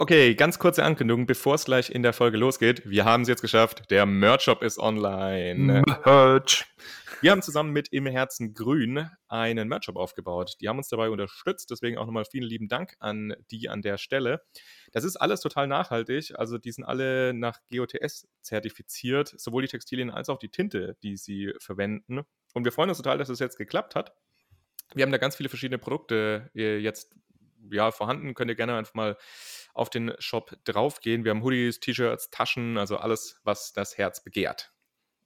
Okay, ganz kurze Ankündigung, bevor es gleich in der Folge losgeht. Wir haben es jetzt geschafft. Der Merch-Shop ist online. Merch. Wir haben zusammen mit Im Herzen Grün einen Merch-Shop aufgebaut. Die haben uns dabei unterstützt. Deswegen auch nochmal vielen lieben Dank an die an der Stelle. Das ist alles total nachhaltig. Also die sind alle nach GOTS zertifiziert. Sowohl die Textilien als auch die Tinte, die sie verwenden. Und wir freuen uns total, dass es jetzt geklappt hat. Wir haben da ganz viele verschiedene Produkte äh, jetzt ja, vorhanden. Könnt ihr gerne einfach mal auf den Shop draufgehen. Wir haben Hoodies, T-Shirts, Taschen, also alles, was das Herz begehrt.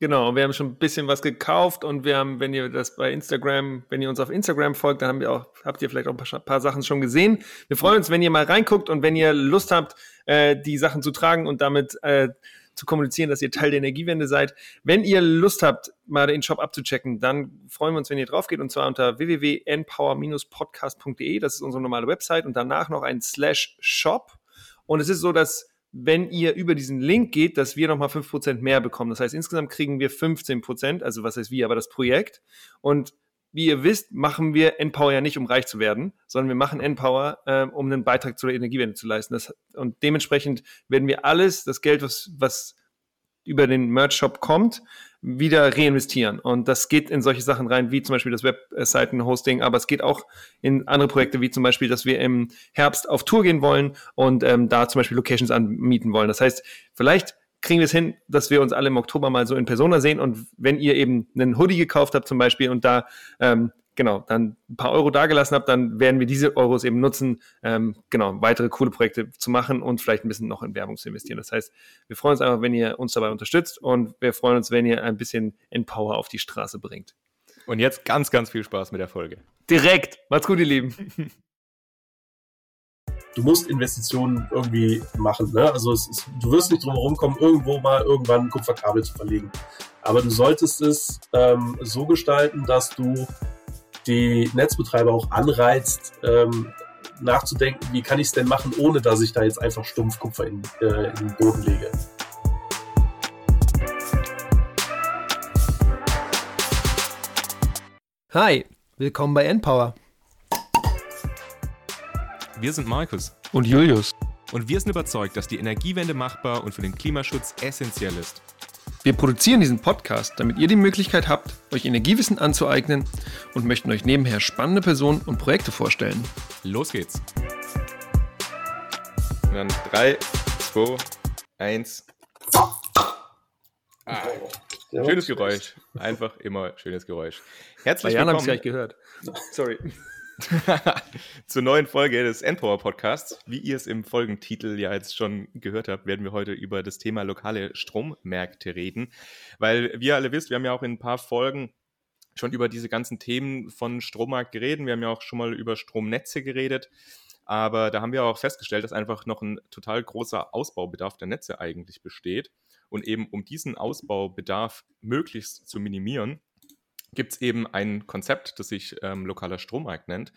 Genau, wir haben schon ein bisschen was gekauft und wir haben, wenn ihr das bei Instagram, wenn ihr uns auf Instagram folgt, dann auch, habt ihr vielleicht auch ein paar, paar Sachen schon gesehen. Wir freuen uns, wenn ihr mal reinguckt und wenn ihr Lust habt, äh, die Sachen zu tragen und damit äh, zu kommunizieren, dass ihr Teil der Energiewende seid. Wenn ihr Lust habt, mal den Shop abzuchecken, dann freuen wir uns, wenn ihr drauf geht und zwar unter www.npower-podcast.de. Das ist unsere normale Website und danach noch ein Slash Shop. Und es ist so, dass wenn ihr über diesen Link geht, dass wir nochmal 5% mehr bekommen. Das heißt, insgesamt kriegen wir 15%, also was heißt wir, aber das Projekt. Und wie ihr wisst, machen wir Empower ja nicht, um reich zu werden, sondern wir machen Empower, äh, um einen Beitrag zur Energiewende zu leisten. Das, und dementsprechend werden wir alles, das Geld, was, was über den Merch-Shop kommt, wieder reinvestieren. Und das geht in solche Sachen rein, wie zum Beispiel das Webseiten-Hosting, aber es geht auch in andere Projekte, wie zum Beispiel, dass wir im Herbst auf Tour gehen wollen und ähm, da zum Beispiel Locations anmieten wollen. Das heißt, vielleicht kriegen wir es hin, dass wir uns alle im Oktober mal so in Persona sehen. Und wenn ihr eben einen Hoodie gekauft habt zum Beispiel und da ähm, genau dann ein paar Euro dagelassen habt, dann werden wir diese Euros eben nutzen, ähm, genau weitere coole Projekte zu machen und vielleicht ein bisschen noch in Werbung zu investieren. Das heißt, wir freuen uns einfach, wenn ihr uns dabei unterstützt und wir freuen uns, wenn ihr ein bisschen Empower auf die Straße bringt. Und jetzt ganz, ganz viel Spaß mit der Folge. Direkt. Macht's gut, ihr Lieben. du musst Investitionen irgendwie machen. Ne? Also ist, du wirst nicht drum herum kommen, irgendwo mal irgendwann Kupferkabel zu verlegen. Aber du solltest es ähm, so gestalten, dass du die Netzbetreiber auch anreizt, ähm, nachzudenken, wie kann ich es denn machen, ohne dass ich da jetzt einfach stumpf Kupfer in, äh, in den Boden lege. Hi, willkommen bei Endpower. Wir sind Markus und Julius. Und wir sind überzeugt, dass die Energiewende machbar und für den Klimaschutz essentiell ist. Wir produzieren diesen Podcast, damit ihr die Möglichkeit habt, euch Energiewissen anzueignen und möchten euch nebenher spannende Personen und Projekte vorstellen. Los geht's. Und dann 3, 2, 1. Ah, schönes Geräusch. Einfach immer schönes Geräusch. Herzlich willkommen. Jan habe ich gleich gehört. Sorry. Zur neuen Folge des Endpower Podcasts. Wie ihr es im Folgentitel ja jetzt schon gehört habt, werden wir heute über das Thema lokale Strommärkte reden. Weil, wie ihr alle wisst, wir haben ja auch in ein paar Folgen schon über diese ganzen Themen von Strommarkt geredet. Wir haben ja auch schon mal über Stromnetze geredet. Aber da haben wir auch festgestellt, dass einfach noch ein total großer Ausbaubedarf der Netze eigentlich besteht. Und eben um diesen Ausbaubedarf möglichst zu minimieren, gibt es eben ein Konzept, das sich ähm, lokaler Strommarkt nennt.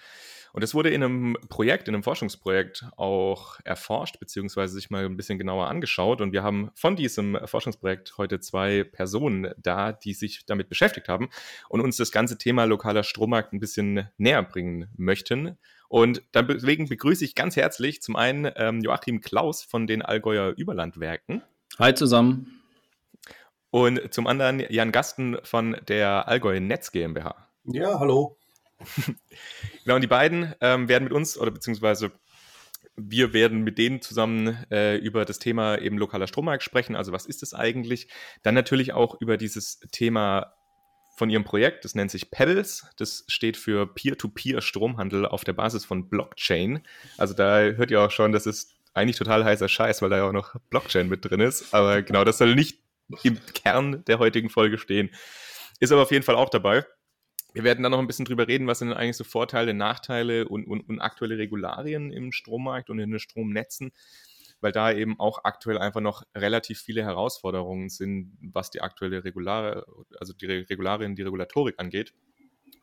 Und es wurde in einem Projekt, in einem Forschungsprojekt auch erforscht, beziehungsweise sich mal ein bisschen genauer angeschaut. Und wir haben von diesem Forschungsprojekt heute zwei Personen da, die sich damit beschäftigt haben und uns das ganze Thema lokaler Strommarkt ein bisschen näher bringen möchten. Und deswegen begrüße ich ganz herzlich zum einen ähm, Joachim Klaus von den Allgäuer Überlandwerken. Hi zusammen. Und zum anderen Jan Gasten von der Allgäu Netz GmbH. Ja, hallo. genau, und die beiden ähm, werden mit uns oder beziehungsweise wir werden mit denen zusammen äh, über das Thema eben lokaler Strommarkt sprechen. Also was ist es eigentlich? Dann natürlich auch über dieses Thema von ihrem Projekt. Das nennt sich Pebbles. Das steht für Peer-to-Peer-Stromhandel auf der Basis von Blockchain. Also da hört ihr auch schon, das ist eigentlich total heißer Scheiß, weil da ja auch noch Blockchain mit drin ist. Aber genau, das soll nicht im Kern der heutigen Folge stehen. Ist aber auf jeden Fall auch dabei. Wir werden dann noch ein bisschen drüber reden, was sind eigentlich so Vorteile, Nachteile und, und, und aktuelle Regularien im Strommarkt und in den Stromnetzen, weil da eben auch aktuell einfach noch relativ viele Herausforderungen sind, was die aktuelle Regulare, also die Regularien, die Regulatorik angeht.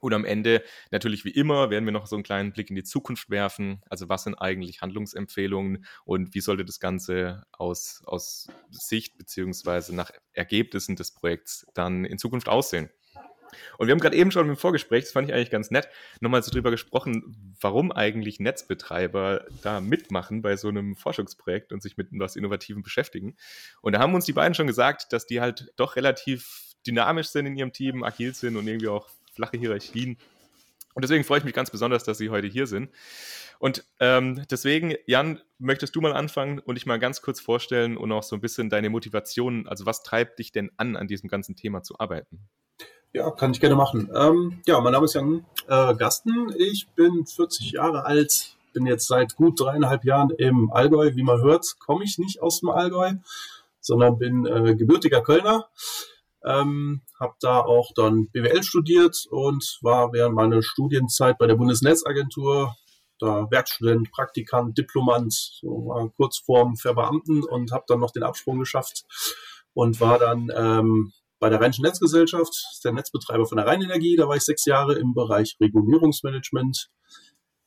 Und am Ende, natürlich wie immer, werden wir noch so einen kleinen Blick in die Zukunft werfen. Also was sind eigentlich Handlungsempfehlungen und wie sollte das Ganze aus, aus Sicht beziehungsweise nach Ergebnissen des Projekts dann in Zukunft aussehen? Und wir haben gerade eben schon im Vorgespräch, das fand ich eigentlich ganz nett, nochmal so drüber gesprochen, warum eigentlich Netzbetreiber da mitmachen bei so einem Forschungsprojekt und sich mit was Innovativem beschäftigen. Und da haben uns die beiden schon gesagt, dass die halt doch relativ dynamisch sind in ihrem Team, agil sind und irgendwie auch flache Hierarchien. Und deswegen freue ich mich ganz besonders, dass Sie heute hier sind. Und ähm, deswegen, Jan, möchtest du mal anfangen und dich mal ganz kurz vorstellen und auch so ein bisschen deine Motivation, also was treibt dich denn an, an diesem ganzen Thema zu arbeiten? Ja, kann ich gerne machen. Ähm, ja, mein Name ist Jan äh, Gasten. Ich bin 40 Jahre alt, bin jetzt seit gut dreieinhalb Jahren im Allgäu. Wie man hört, komme ich nicht aus dem Allgäu, sondern bin äh, gebürtiger Kölner. Ähm, habe da auch dann BWL studiert und war während meiner Studienzeit bei der Bundesnetzagentur da Werkstudent, Praktikant, Diplomant, so war kurz vorm Verbeamten und habe dann noch den Absprung geschafft und war dann ähm, bei der Rheinischen Netzgesellschaft, der Netzbetreiber von der Rheinenergie. Da war ich sechs Jahre im Bereich Regulierungsmanagement.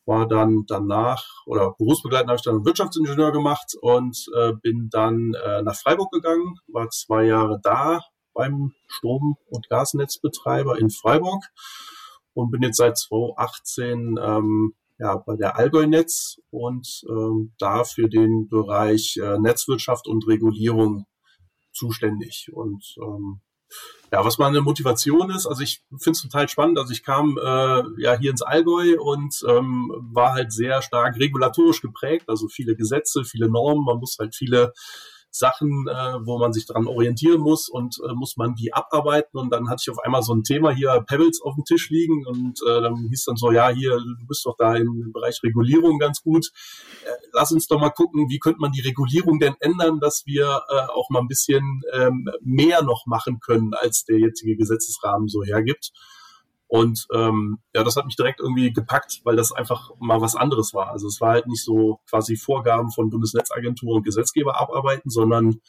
War dann danach, oder berufsbegleitend habe ich dann Wirtschaftsingenieur gemacht und äh, bin dann äh, nach Freiburg gegangen, war zwei Jahre da beim Strom- und Gasnetzbetreiber in Freiburg und bin jetzt seit 2018 ähm, ja, bei der Allgäu-Netz und ähm, da für den Bereich äh, Netzwirtschaft und Regulierung zuständig. Und ähm, ja, was meine Motivation ist, also ich finde es total spannend. Also ich kam äh, ja hier ins Allgäu und ähm, war halt sehr stark regulatorisch geprägt, also viele Gesetze, viele Normen, man muss halt viele Sachen, äh, wo man sich dran orientieren muss und äh, muss man die abarbeiten. Und dann hatte ich auf einmal so ein Thema hier, Pebbles auf dem Tisch liegen und äh, dann hieß dann so, ja, hier, du bist doch da im Bereich Regulierung ganz gut. Äh, lass uns doch mal gucken, wie könnte man die Regulierung denn ändern, dass wir äh, auch mal ein bisschen ähm, mehr noch machen können, als der jetzige Gesetzesrahmen so hergibt. Und ähm, ja, das hat mich direkt irgendwie gepackt, weil das einfach mal was anderes war. Also es war halt nicht so quasi Vorgaben von Bundesnetzagentur und Gesetzgeber abarbeiten, sondern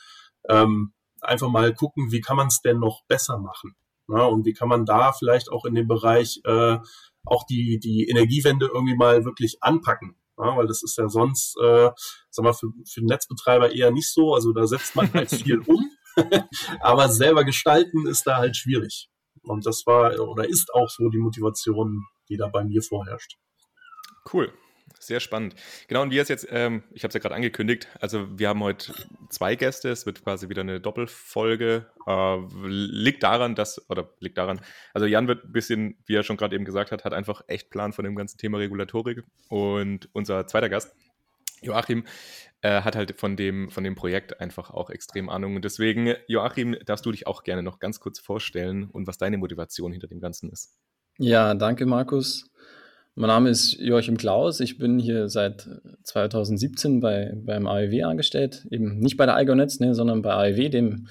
ähm, einfach mal gucken, wie kann man es denn noch besser machen. Ja, und wie kann man da vielleicht auch in dem Bereich äh, auch die, die Energiewende irgendwie mal wirklich anpacken. Ja, weil das ist ja sonst, äh, sag mal, für, für den Netzbetreiber eher nicht so. Also da setzt man halt viel um, aber selber gestalten ist da halt schwierig. Und das war oder ist auch so die Motivation, die da bei mir vorherrscht. Cool. Sehr spannend. Genau, und wie es jetzt, ähm, ich habe es ja gerade angekündigt, also wir haben heute zwei Gäste, es wird quasi wieder eine Doppelfolge. Äh, liegt daran, dass, oder liegt daran, also Jan wird ein bisschen, wie er schon gerade eben gesagt hat, hat einfach echt Plan von dem ganzen Thema Regulatorik. Und unser zweiter Gast, Joachim, äh, hat halt von dem, von dem Projekt einfach auch extrem Ahnung. Und deswegen, Joachim, darfst du dich auch gerne noch ganz kurz vorstellen und was deine Motivation hinter dem Ganzen ist. Ja, danke, Markus. Mein Name ist Joachim Klaus. Ich bin hier seit 2017 bei, beim AEW angestellt. Eben nicht bei der Algonetz, ne, sondern bei AEW, dem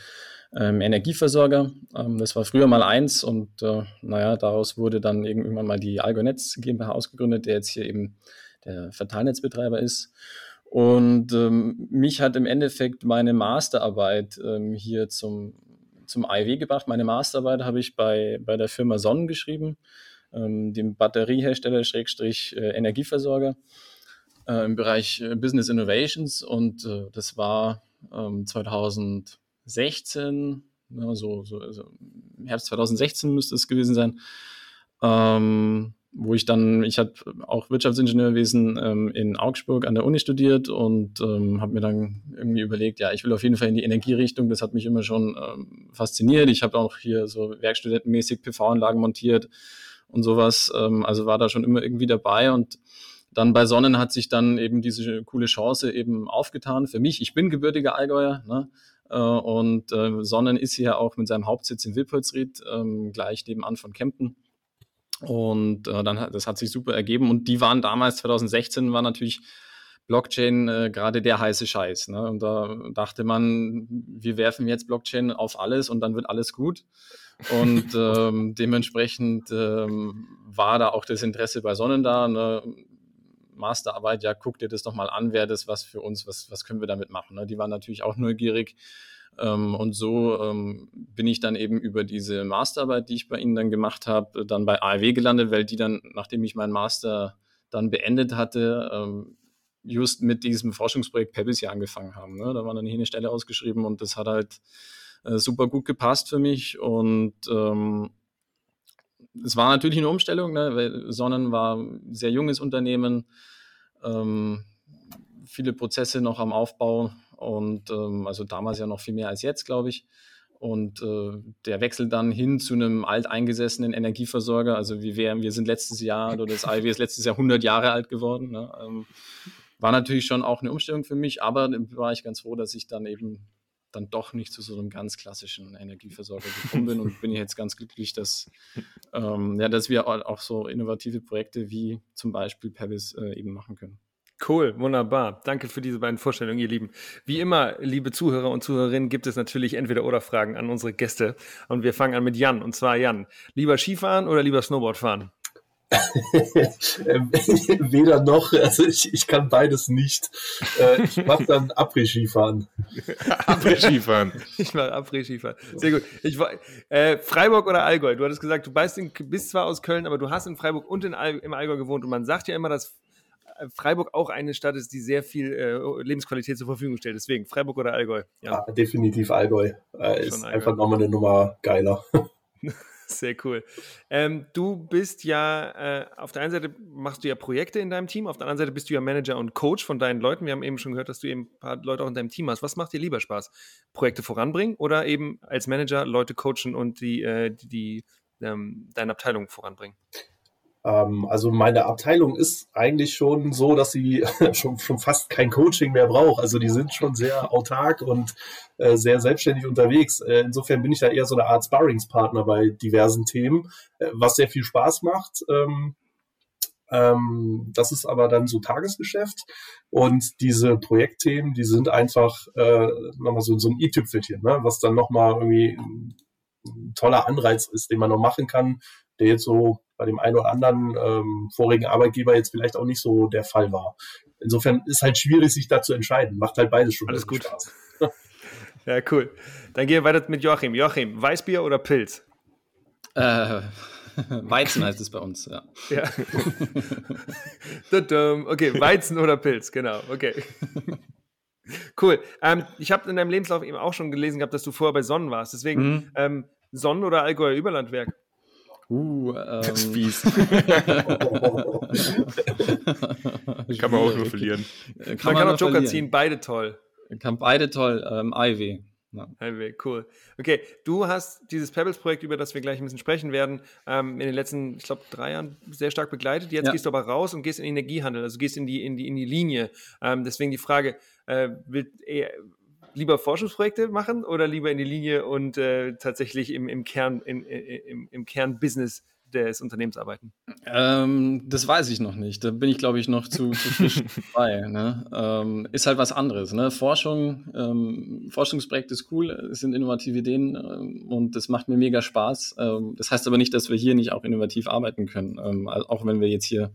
ähm, Energieversorger. Ähm, das war früher mal eins und äh, naja, daraus wurde dann irgendwann mal die Algonetz GmbH ausgegründet, der jetzt hier eben der Verteilnetzbetreiber ist. Und ähm, mich hat im Endeffekt meine Masterarbeit ähm, hier zum, zum IW gebracht. Meine Masterarbeit habe ich bei, bei der Firma Sonnen geschrieben, ähm, dem Batteriehersteller Schrägstrich äh, Energieversorger äh, im Bereich äh, Business Innovations. Und äh, das war 2016, ja, so, so also Herbst 2016 müsste es gewesen sein. Wo ich dann, ich habe auch Wirtschaftsingenieurwesen ähm, in Augsburg an der Uni studiert und ähm, habe mir dann irgendwie überlegt, ja, ich will auf jeden Fall in die Energierichtung, das hat mich immer schon ähm, fasziniert. Ich habe auch hier so werkstudentenmäßig PV-Anlagen montiert und sowas, ähm, also war da schon immer irgendwie dabei und dann bei Sonnen hat sich dann eben diese coole Chance eben aufgetan für mich. Ich bin gebürtiger Allgäuer, ne? Äh, und äh, Sonnen ist hier auch mit seinem Hauptsitz in Wilpolsried, ähm, gleich nebenan von Kempten. Und äh, dann das hat sich super ergeben. Und die waren damals, 2016, war natürlich Blockchain äh, gerade der heiße Scheiß. Ne? Und da dachte man, wir werfen jetzt Blockchain auf alles und dann wird alles gut. Und ähm, dementsprechend ähm, war da auch das Interesse bei Sonnen da. Ne? Masterarbeit, ja, guck dir das doch mal an, wäre das was für uns, was, was können wir damit machen. Ne? Die waren natürlich auch neugierig. Ähm, und so ähm, bin ich dann eben über diese Masterarbeit, die ich bei Ihnen dann gemacht habe, dann bei ARW gelandet, weil die dann, nachdem ich meinen Master dann beendet hatte, ähm, just mit diesem Forschungsprojekt Pebbles hier angefangen haben. Ne? Da war dann hier eine Stelle ausgeschrieben und das hat halt äh, super gut gepasst für mich und ähm, es war natürlich eine Umstellung, ne, weil Sonnen war ein sehr junges Unternehmen, ähm, viele Prozesse noch am Aufbau und ähm, also damals ja noch viel mehr als jetzt, glaube ich. Und äh, der Wechsel dann hin zu einem alteingesessenen Energieversorger, also wie wir, wir sind letztes Jahr, oder das IW ist letztes Jahr 100 Jahre alt geworden, ne, ähm, war natürlich schon auch eine Umstellung für mich, aber war ich ganz froh, dass ich dann eben dann doch nicht zu so einem ganz klassischen Energieversorger gekommen bin und bin jetzt ganz glücklich, dass, ähm, ja, dass wir auch so innovative Projekte wie zum Beispiel Pebbles äh, eben machen können. Cool, wunderbar. Danke für diese beiden Vorstellungen, ihr Lieben. Wie immer, liebe Zuhörer und Zuhörerinnen, gibt es natürlich entweder oder Fragen an unsere Gäste. Und wir fangen an mit Jan. Und zwar Jan, lieber Skifahren oder lieber Snowboard fahren? Weder noch, also ich, ich kann beides nicht. Äh, ich mache dann Après-Skifahren. Après-Skifahren. ich mache Après-Skifahren. Sehr gut. Ich, äh, Freiburg oder Allgäu? Du hattest gesagt, du bist, in, bist, zwar aus Köln, aber du hast in Freiburg und in All, im Allgäu gewohnt. Und man sagt ja immer, dass Freiburg auch eine Stadt ist, die sehr viel äh, Lebensqualität zur Verfügung stellt. Deswegen Freiburg oder Allgäu? Ja, ja definitiv Allgäu. Äh, ist Allgäu. einfach nochmal eine Nummer geiler. Sehr cool. Ähm, du bist ja, äh, auf der einen Seite machst du ja Projekte in deinem Team, auf der anderen Seite bist du ja Manager und Coach von deinen Leuten. Wir haben eben schon gehört, dass du eben ein paar Leute auch in deinem Team hast. Was macht dir lieber Spaß? Projekte voranbringen oder eben als Manager Leute coachen und die, äh, die, die ähm, deine Abteilung voranbringen? Ähm, also meine Abteilung ist eigentlich schon so, dass sie schon, schon fast kein Coaching mehr braucht. Also die sind schon sehr autark und äh, sehr selbstständig unterwegs. Äh, insofern bin ich da eher so eine Art Sparringspartner bei diversen Themen, äh, was sehr viel Spaß macht. Ähm, ähm, das ist aber dann so Tagesgeschäft. Und diese Projektthemen, die sind einfach äh, nochmal so, so ein i-Tüpfelchen, ne? was dann nochmal irgendwie ein toller Anreiz ist, den man noch machen kann, der jetzt so bei dem einen oder anderen ähm, vorigen Arbeitgeber jetzt vielleicht auch nicht so der Fall war. Insofern ist halt schwierig, sich da zu entscheiden. Macht halt beides schon. Alles gut. Spaß. ja, cool. Dann gehen wir weiter mit Joachim. Joachim, Weißbier oder Pilz? Äh, Weizen heißt es bei uns, ja. ja. okay, Weizen oder Pilz, genau, okay. Cool. Ähm, ich habe in deinem Lebenslauf eben auch schon gelesen gehabt, dass du vorher bei Sonnen warst. Deswegen mhm. ähm, Sonnen oder Allgäuer Überlandwerk? Uh, ähm. Das ist fies. kann man auch nur verlieren. Kann man, man kann auch Joker verlieren. ziehen, beide toll. Kann beide toll. Ähm, Ivy. Ja. Ivy, cool. Okay, du hast dieses Pebbles-Projekt, über das wir gleich ein bisschen sprechen werden, ähm, in den letzten, ich glaube, drei Jahren sehr stark begleitet. Jetzt ja. gehst du aber raus und gehst in den Energiehandel, also gehst in die, in die, in die Linie. Ähm, deswegen die Frage, äh, will, eher, lieber Forschungsprojekte machen oder lieber in die Linie und äh, tatsächlich im, im Kern, im, im, im Kernbusiness des Unternehmens arbeiten? Ähm, das weiß ich noch nicht. Da bin ich, glaube ich, noch zu, zu frisch dabei. Ne? Ähm, ist halt was anderes. Ne? Forschung, ähm, Forschungsprojekt ist cool, es sind innovative Ideen ähm, und das macht mir mega Spaß. Ähm, das heißt aber nicht, dass wir hier nicht auch innovativ arbeiten können. Ähm, auch wenn wir jetzt hier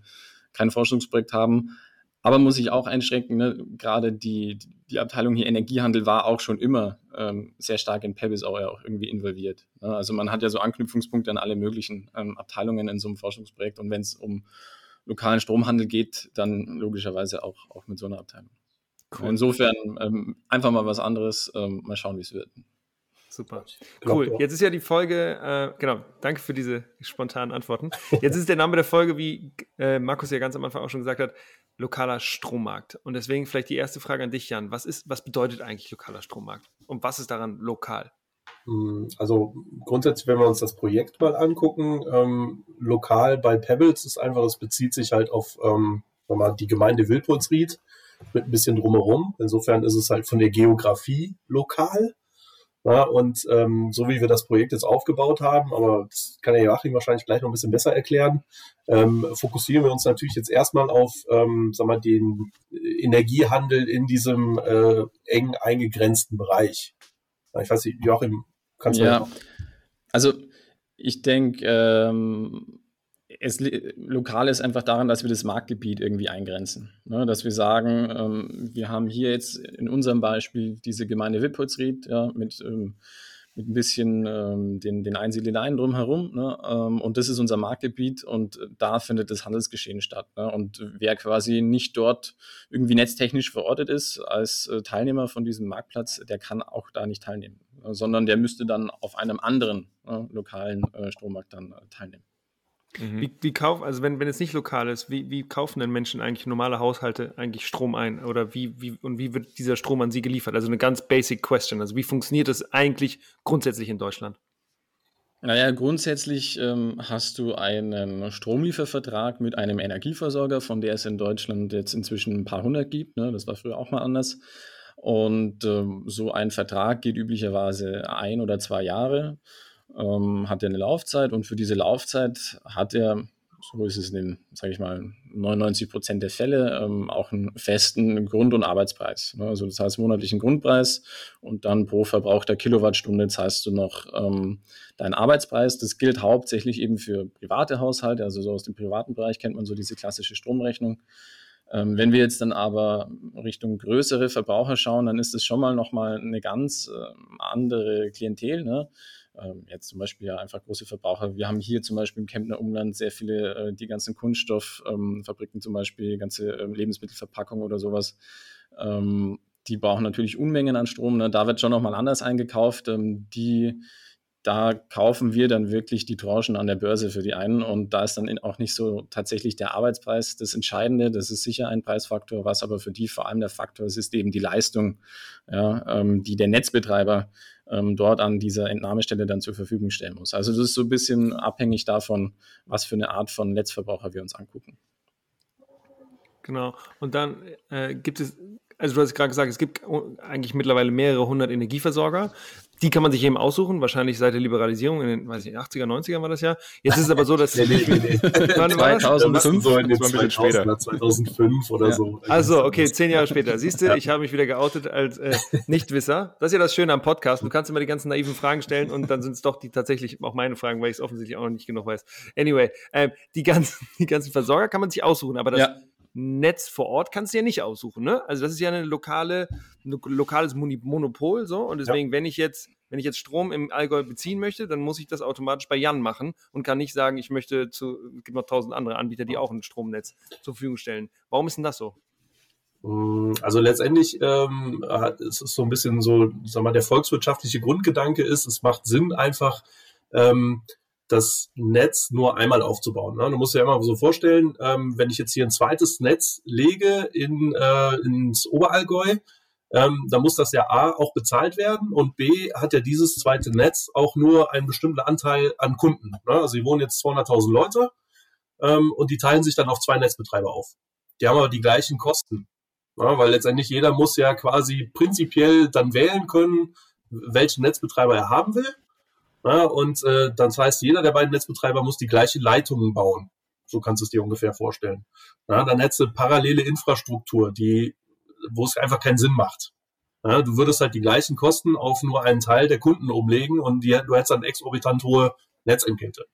kein Forschungsprojekt haben, aber muss ich auch einschränken, ne? gerade die, die Abteilung hier Energiehandel war auch schon immer ähm, sehr stark in Pebbles auch, auch irgendwie involviert. Ne? Also man hat ja so Anknüpfungspunkte an alle möglichen ähm, Abteilungen in so einem Forschungsprojekt und wenn es um lokalen Stromhandel geht, dann logischerweise auch, auch mit so einer Abteilung. Cool. Insofern ähm, einfach mal was anderes, ähm, mal schauen, wie es wird. Super. Cool. Jetzt ist ja die Folge, äh, genau, danke für diese spontanen Antworten. Jetzt ist der Name der Folge, wie äh, Markus ja ganz am Anfang auch schon gesagt hat, lokaler Strommarkt. Und deswegen vielleicht die erste Frage an dich, Jan. Was, ist, was bedeutet eigentlich lokaler Strommarkt? Und was ist daran lokal? Hm, also grundsätzlich, wenn wir uns das Projekt mal angucken, ähm, lokal bei Pebbles ist einfach, es bezieht sich halt auf ähm, die Gemeinde Wilpolsried mit ein bisschen drumherum. Insofern ist es halt von der Geografie lokal. Ja, und ähm, so wie wir das Projekt jetzt aufgebaut haben, aber das kann der Joachim wahrscheinlich gleich noch ein bisschen besser erklären, ähm, fokussieren wir uns natürlich jetzt erstmal auf ähm, sag mal, den Energiehandel in diesem äh, eng eingegrenzten Bereich. Ich weiß nicht, Joachim, kannst du. Ja, also ich denke, ähm, es lokal ist einfach daran, dass wir das Marktgebiet irgendwie eingrenzen. Ne? Dass wir sagen, ähm, wir haben hier jetzt in unserem Beispiel diese Gemeinde Wippholzried ja, mit, ähm, mit ein bisschen ähm, den, den Einsiedeleien drumherum. Ne? Ähm, und das ist unser Marktgebiet und da findet das Handelsgeschehen statt. Ne? Und wer quasi nicht dort irgendwie netztechnisch verortet ist als äh, Teilnehmer von diesem Marktplatz, der kann auch da nicht teilnehmen, sondern der müsste dann auf einem anderen äh, lokalen äh, Strommarkt dann äh, teilnehmen. Mhm. Wie, wie kaufen, also wenn, wenn es nicht lokal ist, wie, wie kaufen denn Menschen eigentlich normale Haushalte eigentlich Strom ein? Oder wie, wie, und wie wird dieser Strom an sie geliefert? Also eine ganz basic question. Also wie funktioniert das eigentlich grundsätzlich in Deutschland? Naja, grundsätzlich ähm, hast du einen Stromliefervertrag mit einem Energieversorger, von der es in Deutschland jetzt inzwischen ein paar hundert gibt. Ne? Das war früher auch mal anders. Und ähm, so ein Vertrag geht üblicherweise ein oder zwei Jahre ähm, hat er eine Laufzeit und für diese Laufzeit hat er, so ist es in den, sage ich mal, 99 Prozent der Fälle, ähm, auch einen festen Grund- und Arbeitspreis. Ne? Also das heißt monatlichen Grundpreis und dann pro verbrauchter Kilowattstunde zahlst du noch ähm, deinen Arbeitspreis. Das gilt hauptsächlich eben für private Haushalte, also so aus dem privaten Bereich kennt man so diese klassische Stromrechnung. Ähm, wenn wir jetzt dann aber Richtung größere Verbraucher schauen, dann ist es schon mal nochmal eine ganz äh, andere Klientel. Ne? Ähm, jetzt zum Beispiel ja einfach große Verbraucher. Wir haben hier zum Beispiel im Kempner Umland sehr viele, äh, die ganzen Kunststofffabriken zum Beispiel, ganze ähm, Lebensmittelverpackungen oder sowas. Ähm, die brauchen natürlich Unmengen an Strom. Ne? Da wird schon nochmal anders eingekauft. Die da kaufen wir dann wirklich die Tranchen an der Börse für die einen und da ist dann auch nicht so tatsächlich der Arbeitspreis das Entscheidende. Das ist sicher ein Preisfaktor, was aber für die vor allem der Faktor ist, ist eben die Leistung, ja, die der Netzbetreiber ähm, dort an dieser Entnahmestelle dann zur Verfügung stellen muss. Also das ist so ein bisschen abhängig davon, was für eine Art von Netzverbraucher wir uns angucken. Genau. Und dann äh, gibt es also du hast gerade gesagt, es gibt eigentlich mittlerweile mehrere hundert Energieversorger. Die kann man sich eben aussuchen, wahrscheinlich seit der Liberalisierung in den, weiß ich, 80er, 90er war das ja. Jetzt ist es aber so, dass... nee, nee, nee, nee. Wann 2005? So in den 2000, 2005 oder ja. so. Also, okay, zehn Jahre später. Siehst du, ja. ich habe mich wieder geoutet als äh, Nichtwisser. Das ist ja das Schöne am Podcast. Du kannst immer die ganzen naiven Fragen stellen und dann sind es doch die tatsächlich auch meine Fragen, weil ich es offensichtlich auch noch nicht genug weiß. Anyway, äh, die, ganzen, die ganzen Versorger kann man sich aussuchen, aber das... Ja Netz vor Ort kannst du ja nicht aussuchen, ne? Also das ist ja eine lokale, ein lokales Monopol so und deswegen, ja. wenn ich jetzt, wenn ich jetzt Strom im Allgäu beziehen möchte, dann muss ich das automatisch bei Jan machen und kann nicht sagen, ich möchte zu, es gibt noch tausend andere Anbieter, die auch ein Stromnetz zur Verfügung stellen. Warum ist denn das so? Mm, also letztendlich ähm, ist es so ein bisschen so, sag mal, der volkswirtschaftliche Grundgedanke ist, es macht Sinn einfach ähm, das Netz nur einmal aufzubauen. Ne? Du musst dir ja immer so vorstellen, ähm, wenn ich jetzt hier ein zweites Netz lege in, äh, ins Oberallgäu, ähm, dann muss das ja A auch bezahlt werden und B hat ja dieses zweite Netz auch nur einen bestimmten Anteil an Kunden. Ne? Also hier wohnen jetzt 200.000 Leute ähm, und die teilen sich dann auf zwei Netzbetreiber auf. Die haben aber die gleichen Kosten, ne? weil letztendlich jeder muss ja quasi prinzipiell dann wählen können, welchen Netzbetreiber er haben will. Ja, und äh, das heißt, jeder der beiden Netzbetreiber muss die gleiche Leitung bauen. So kannst du es dir ungefähr vorstellen. Ja, dann hättest du parallele Infrastruktur, die, wo es einfach keinen Sinn macht. Ja, du würdest halt die gleichen Kosten auf nur einen Teil der Kunden umlegen und die, du hättest dann exorbitant hohe Netzentgelte.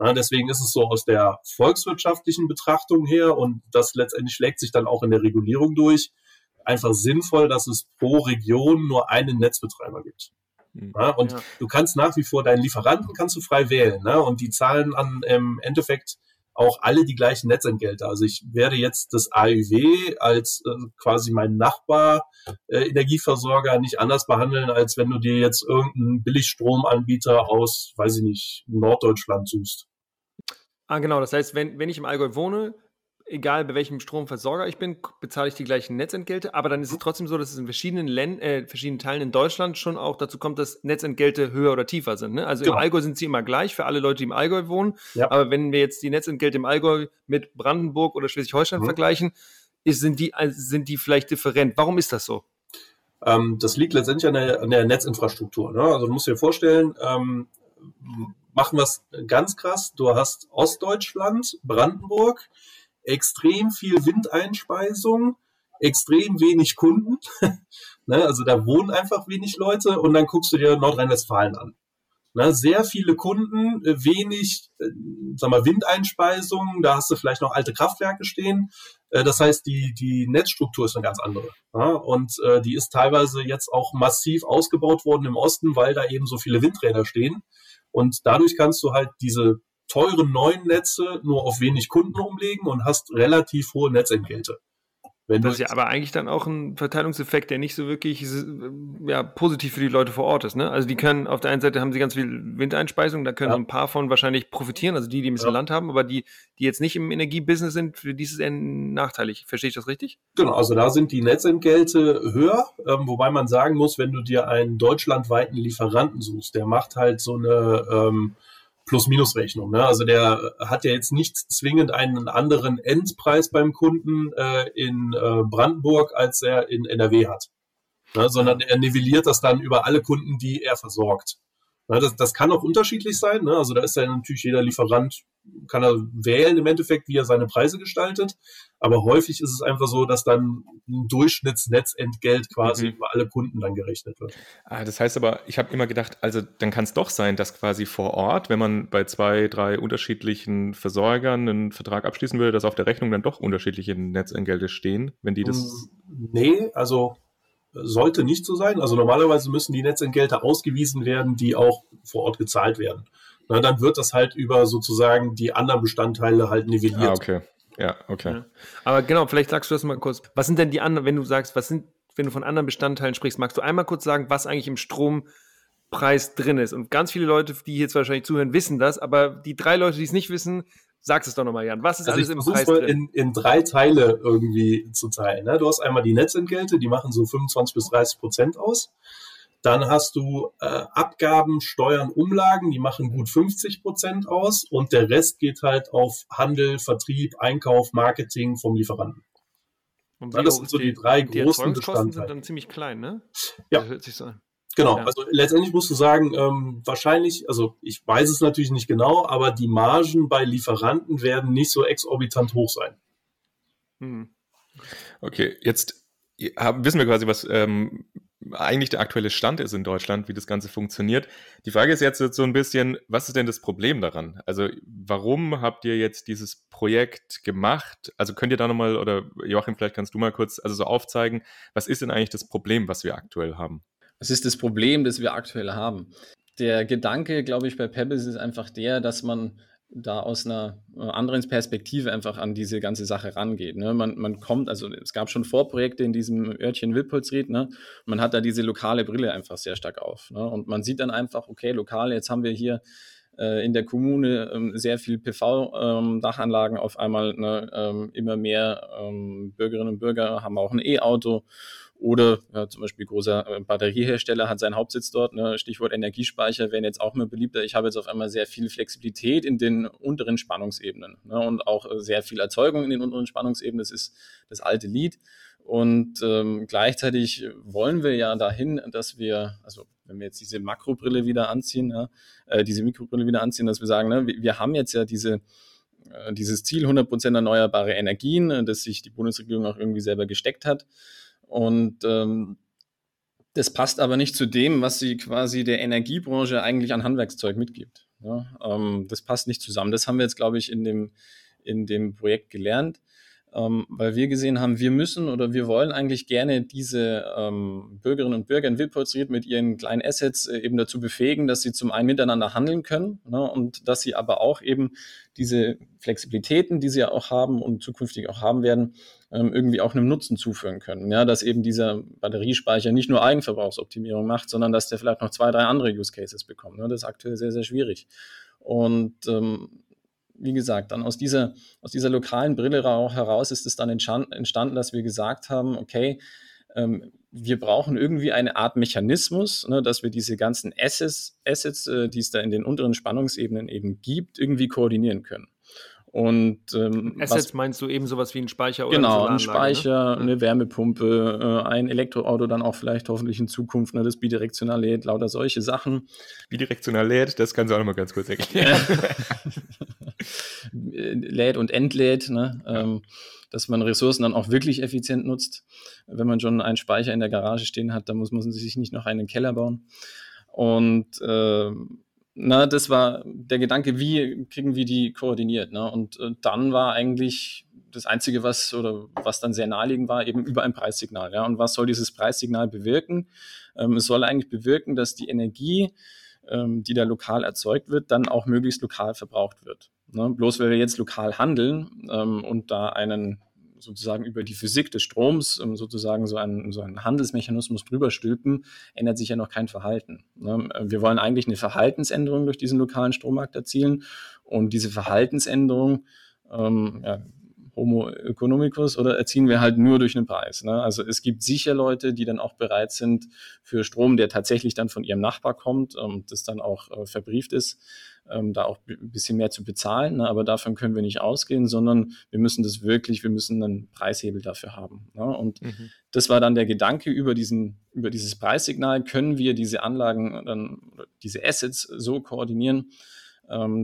Ja, deswegen ist es so aus der volkswirtschaftlichen Betrachtung her und das letztendlich schlägt sich dann auch in der Regulierung durch, einfach sinnvoll, dass es pro Region nur einen Netzbetreiber gibt. Mhm. Ja, und ja. du kannst nach wie vor deinen Lieferanten kannst du frei wählen. Ne? Und die zahlen an im Endeffekt auch alle die gleichen Netzentgelte. Also ich werde jetzt das AÜW als äh, quasi mein Nachbar äh, Energieversorger nicht anders behandeln, als wenn du dir jetzt irgendeinen Billigstromanbieter aus, weiß ich nicht, Norddeutschland suchst. Ah, genau. Das heißt, wenn, wenn ich im Allgäu wohne, egal bei welchem Stromversorger ich bin, bezahle ich die gleichen Netzentgelte. Aber dann ist es trotzdem so, dass es in verschiedenen, Län äh, verschiedenen Teilen in Deutschland schon auch dazu kommt, dass Netzentgelte höher oder tiefer sind. Ne? Also genau. im Allgäu sind sie immer gleich für alle Leute, die im Allgäu wohnen. Ja. Aber wenn wir jetzt die Netzentgelte im Allgäu mit Brandenburg oder Schleswig-Holstein mhm. vergleichen, ist, sind, die, also sind die vielleicht different. Warum ist das so? Ähm, das liegt letztendlich an der, an der Netzinfrastruktur. Ne? Also du musst dir vorstellen, ähm, machen wir es ganz krass. Du hast Ostdeutschland, Brandenburg, extrem viel Windeinspeisung, extrem wenig Kunden. ne, also da wohnen einfach wenig Leute und dann guckst du dir Nordrhein-Westfalen an. Ne, sehr viele Kunden, äh, wenig äh, sag mal, Windeinspeisung, da hast du vielleicht noch alte Kraftwerke stehen. Äh, das heißt, die, die Netzstruktur ist eine ganz andere. Ja, und äh, die ist teilweise jetzt auch massiv ausgebaut worden im Osten, weil da eben so viele Windräder stehen. Und dadurch kannst du halt diese teuren neuen Netze nur auf wenig Kunden umlegen und hast relativ hohe Netzentgelte. Wenn das ist ja aber eigentlich dann auch ein Verteilungseffekt, der nicht so wirklich ja, positiv für die Leute vor Ort ist. Ne? Also die können, auf der einen Seite haben sie ganz viel Windeinspeisung, da können ja. so ein paar von wahrscheinlich profitieren, also die, die ein bisschen ja. Land haben, aber die, die jetzt nicht im Energiebusiness sind, für die ist es eher nachteilig. Verstehe ich das richtig? Genau, also da sind die Netzentgelte höher, ähm, wobei man sagen muss, wenn du dir einen deutschlandweiten Lieferanten suchst, der macht halt so eine ähm, Plus-Minus-Rechnung. Ne? Also der hat ja jetzt nicht zwingend einen anderen Endpreis beim Kunden äh, in äh, Brandenburg, als er in NRW hat. Ne? Sondern er nivelliert das dann über alle Kunden, die er versorgt. Ja, das, das kann auch unterschiedlich sein. Ne? Also da ist ja natürlich jeder Lieferant, kann er wählen im Endeffekt, wie er seine Preise gestaltet. Aber häufig ist es einfach so, dass dann ein Durchschnittsnetzentgelt quasi mhm. über alle Kunden dann gerechnet wird. Ah, das heißt aber, ich habe immer gedacht, also dann kann es doch sein, dass quasi vor Ort, wenn man bei zwei, drei unterschiedlichen Versorgern einen Vertrag abschließen würde, dass auf der Rechnung dann doch unterschiedliche Netzentgelte stehen, wenn die das. Nee, also sollte nicht so sein. Also normalerweise müssen die Netzentgelte ausgewiesen werden, die auch vor Ort gezahlt werden. Na, dann wird das halt über sozusagen die anderen Bestandteile halt nivelliert. Ah, okay. Ja, okay. Ja. Aber genau, vielleicht sagst du das mal kurz. Was sind denn die anderen, wenn du sagst, was sind, wenn du von anderen Bestandteilen sprichst, magst du einmal kurz sagen, was eigentlich im Strompreis drin ist? Und ganz viele Leute, die jetzt wahrscheinlich zuhören, wissen das, aber die drei Leute, die es nicht wissen, Sag's es doch nochmal, Jan. Was ist also alles im Preis drin? In, in drei Teile irgendwie zu teilen. Ne? Du hast einmal die Netzentgelte, die machen so 25 bis 30 Prozent aus. Dann hast du äh, Abgaben, Steuern, Umlagen, die machen gut 50 Prozent aus. Und der Rest geht halt auf Handel, Vertrieb, Einkauf, Marketing vom Lieferanten. Und ja, das sind so die, die drei die großen Bestandteile. sind dann ziemlich klein, ne? Ja. Das hört sich so an. Genau, ja. also letztendlich musst du sagen, ähm, wahrscheinlich, also ich weiß es natürlich nicht genau, aber die Margen bei Lieferanten werden nicht so exorbitant hoch sein. Hm. Okay, jetzt haben, wissen wir quasi, was ähm, eigentlich der aktuelle Stand ist in Deutschland, wie das Ganze funktioniert. Die Frage ist jetzt so ein bisschen, was ist denn das Problem daran? Also warum habt ihr jetzt dieses Projekt gemacht? Also könnt ihr da nochmal, oder Joachim, vielleicht kannst du mal kurz also so aufzeigen, was ist denn eigentlich das Problem, was wir aktuell haben? Was ist das Problem, das wir aktuell haben? Der Gedanke, glaube ich, bei Pebbles ist einfach der, dass man da aus einer äh, anderen Perspektive einfach an diese ganze Sache rangeht. Ne? Man, man kommt, also es gab schon Vorprojekte in diesem Örtchen Wilpolsried, ne? man hat da diese lokale Brille einfach sehr stark auf. Ne? Und man sieht dann einfach, okay, lokal, jetzt haben wir hier äh, in der Kommune ähm, sehr viel PV-Dachanlagen ähm, auf einmal, ne? ähm, immer mehr ähm, Bürgerinnen und Bürger haben auch ein E-Auto oder ja, zum Beispiel großer äh, Batteriehersteller hat seinen Hauptsitz dort. Ne? Stichwort Energiespeicher werden jetzt auch mehr beliebter. Ich habe jetzt auf einmal sehr viel Flexibilität in den unteren Spannungsebenen ne? und auch äh, sehr viel Erzeugung in den unteren Spannungsebenen. Das ist das alte Lied. Und ähm, gleichzeitig wollen wir ja dahin, dass wir, also wenn wir jetzt diese Makrobrille wieder anziehen, ja, äh, diese Mikrobrille wieder anziehen, dass wir sagen, ne, wir, haben jetzt ja diese, äh, dieses Ziel 100% erneuerbare Energien, äh, das sich die Bundesregierung auch irgendwie selber gesteckt hat. Und ähm, das passt aber nicht zu dem, was sie quasi der Energiebranche eigentlich an Handwerkszeug mitgibt. Ja, ähm, das passt nicht zusammen. Das haben wir jetzt, glaube ich, in dem, in dem Projekt gelernt ähm, weil wir gesehen haben, wir müssen oder wir wollen eigentlich gerne diese ähm, Bürgerinnen und Bürger in Wildpolsried mit ihren kleinen Assets äh, eben dazu befähigen, dass sie zum einen miteinander handeln können ne, und dass sie aber auch eben diese Flexibilitäten, die sie ja auch haben und zukünftig auch haben werden, ähm, irgendwie auch einem Nutzen zuführen können. Ja, dass eben dieser Batteriespeicher nicht nur Eigenverbrauchsoptimierung macht, sondern dass der vielleicht noch zwei, drei andere Use Cases bekommt. Ne? Das ist aktuell sehr, sehr schwierig. Und ähm, wie gesagt, dann aus dieser, aus dieser lokalen Brille heraus ist es dann entstanden, dass wir gesagt haben, okay, ähm, wir brauchen irgendwie eine Art Mechanismus, ne, dass wir diese ganzen Assets, Assets äh, die es da in den unteren Spannungsebenen eben gibt, irgendwie koordinieren können. Und ähm, Assets was, meinst du eben sowas wie ein Speicher oder Genau, ein ne? Speicher, ne? eine Wärmepumpe, äh, ein Elektroauto dann auch vielleicht hoffentlich in Zukunft, ne, das bidirektional lädt, lauter solche Sachen. Bidirektional lädt, das kannst du auch noch mal ganz kurz erklären. lädt und entlädt, ne? Ähm, dass man Ressourcen dann auch wirklich effizient nutzt. Wenn man schon einen Speicher in der Garage stehen hat, dann muss man sich nicht noch einen Keller bauen. Und äh, na, das war der Gedanke, wie kriegen wir die koordiniert. Ne? Und äh, dann war eigentlich das Einzige, was oder was dann sehr naheliegend war, eben über ein Preissignal. Ja? Und was soll dieses Preissignal bewirken? Ähm, es soll eigentlich bewirken, dass die Energie, ähm, die da lokal erzeugt wird, dann auch möglichst lokal verbraucht wird. Ne? Bloß weil wir jetzt lokal handeln ähm, und da einen sozusagen über die Physik des Stroms ähm, sozusagen so einen, so einen Handelsmechanismus drüber stülpen, ändert sich ja noch kein Verhalten. Ne? Wir wollen eigentlich eine Verhaltensänderung durch diesen lokalen Strommarkt erzielen und diese Verhaltensänderung ähm, ja, Homo economicus oder erzielen wir halt nur durch einen Preis. Ne? Also es gibt sicher Leute, die dann auch bereit sind für Strom, der tatsächlich dann von ihrem Nachbar kommt und das dann auch äh, verbrieft ist, ähm, da auch ein bisschen mehr zu bezahlen. Ne? Aber davon können wir nicht ausgehen, sondern wir müssen das wirklich, wir müssen einen Preishebel dafür haben. Ne? Und mhm. das war dann der Gedanke über diesen, über dieses Preissignal, können wir diese Anlagen dann, diese Assets so koordinieren,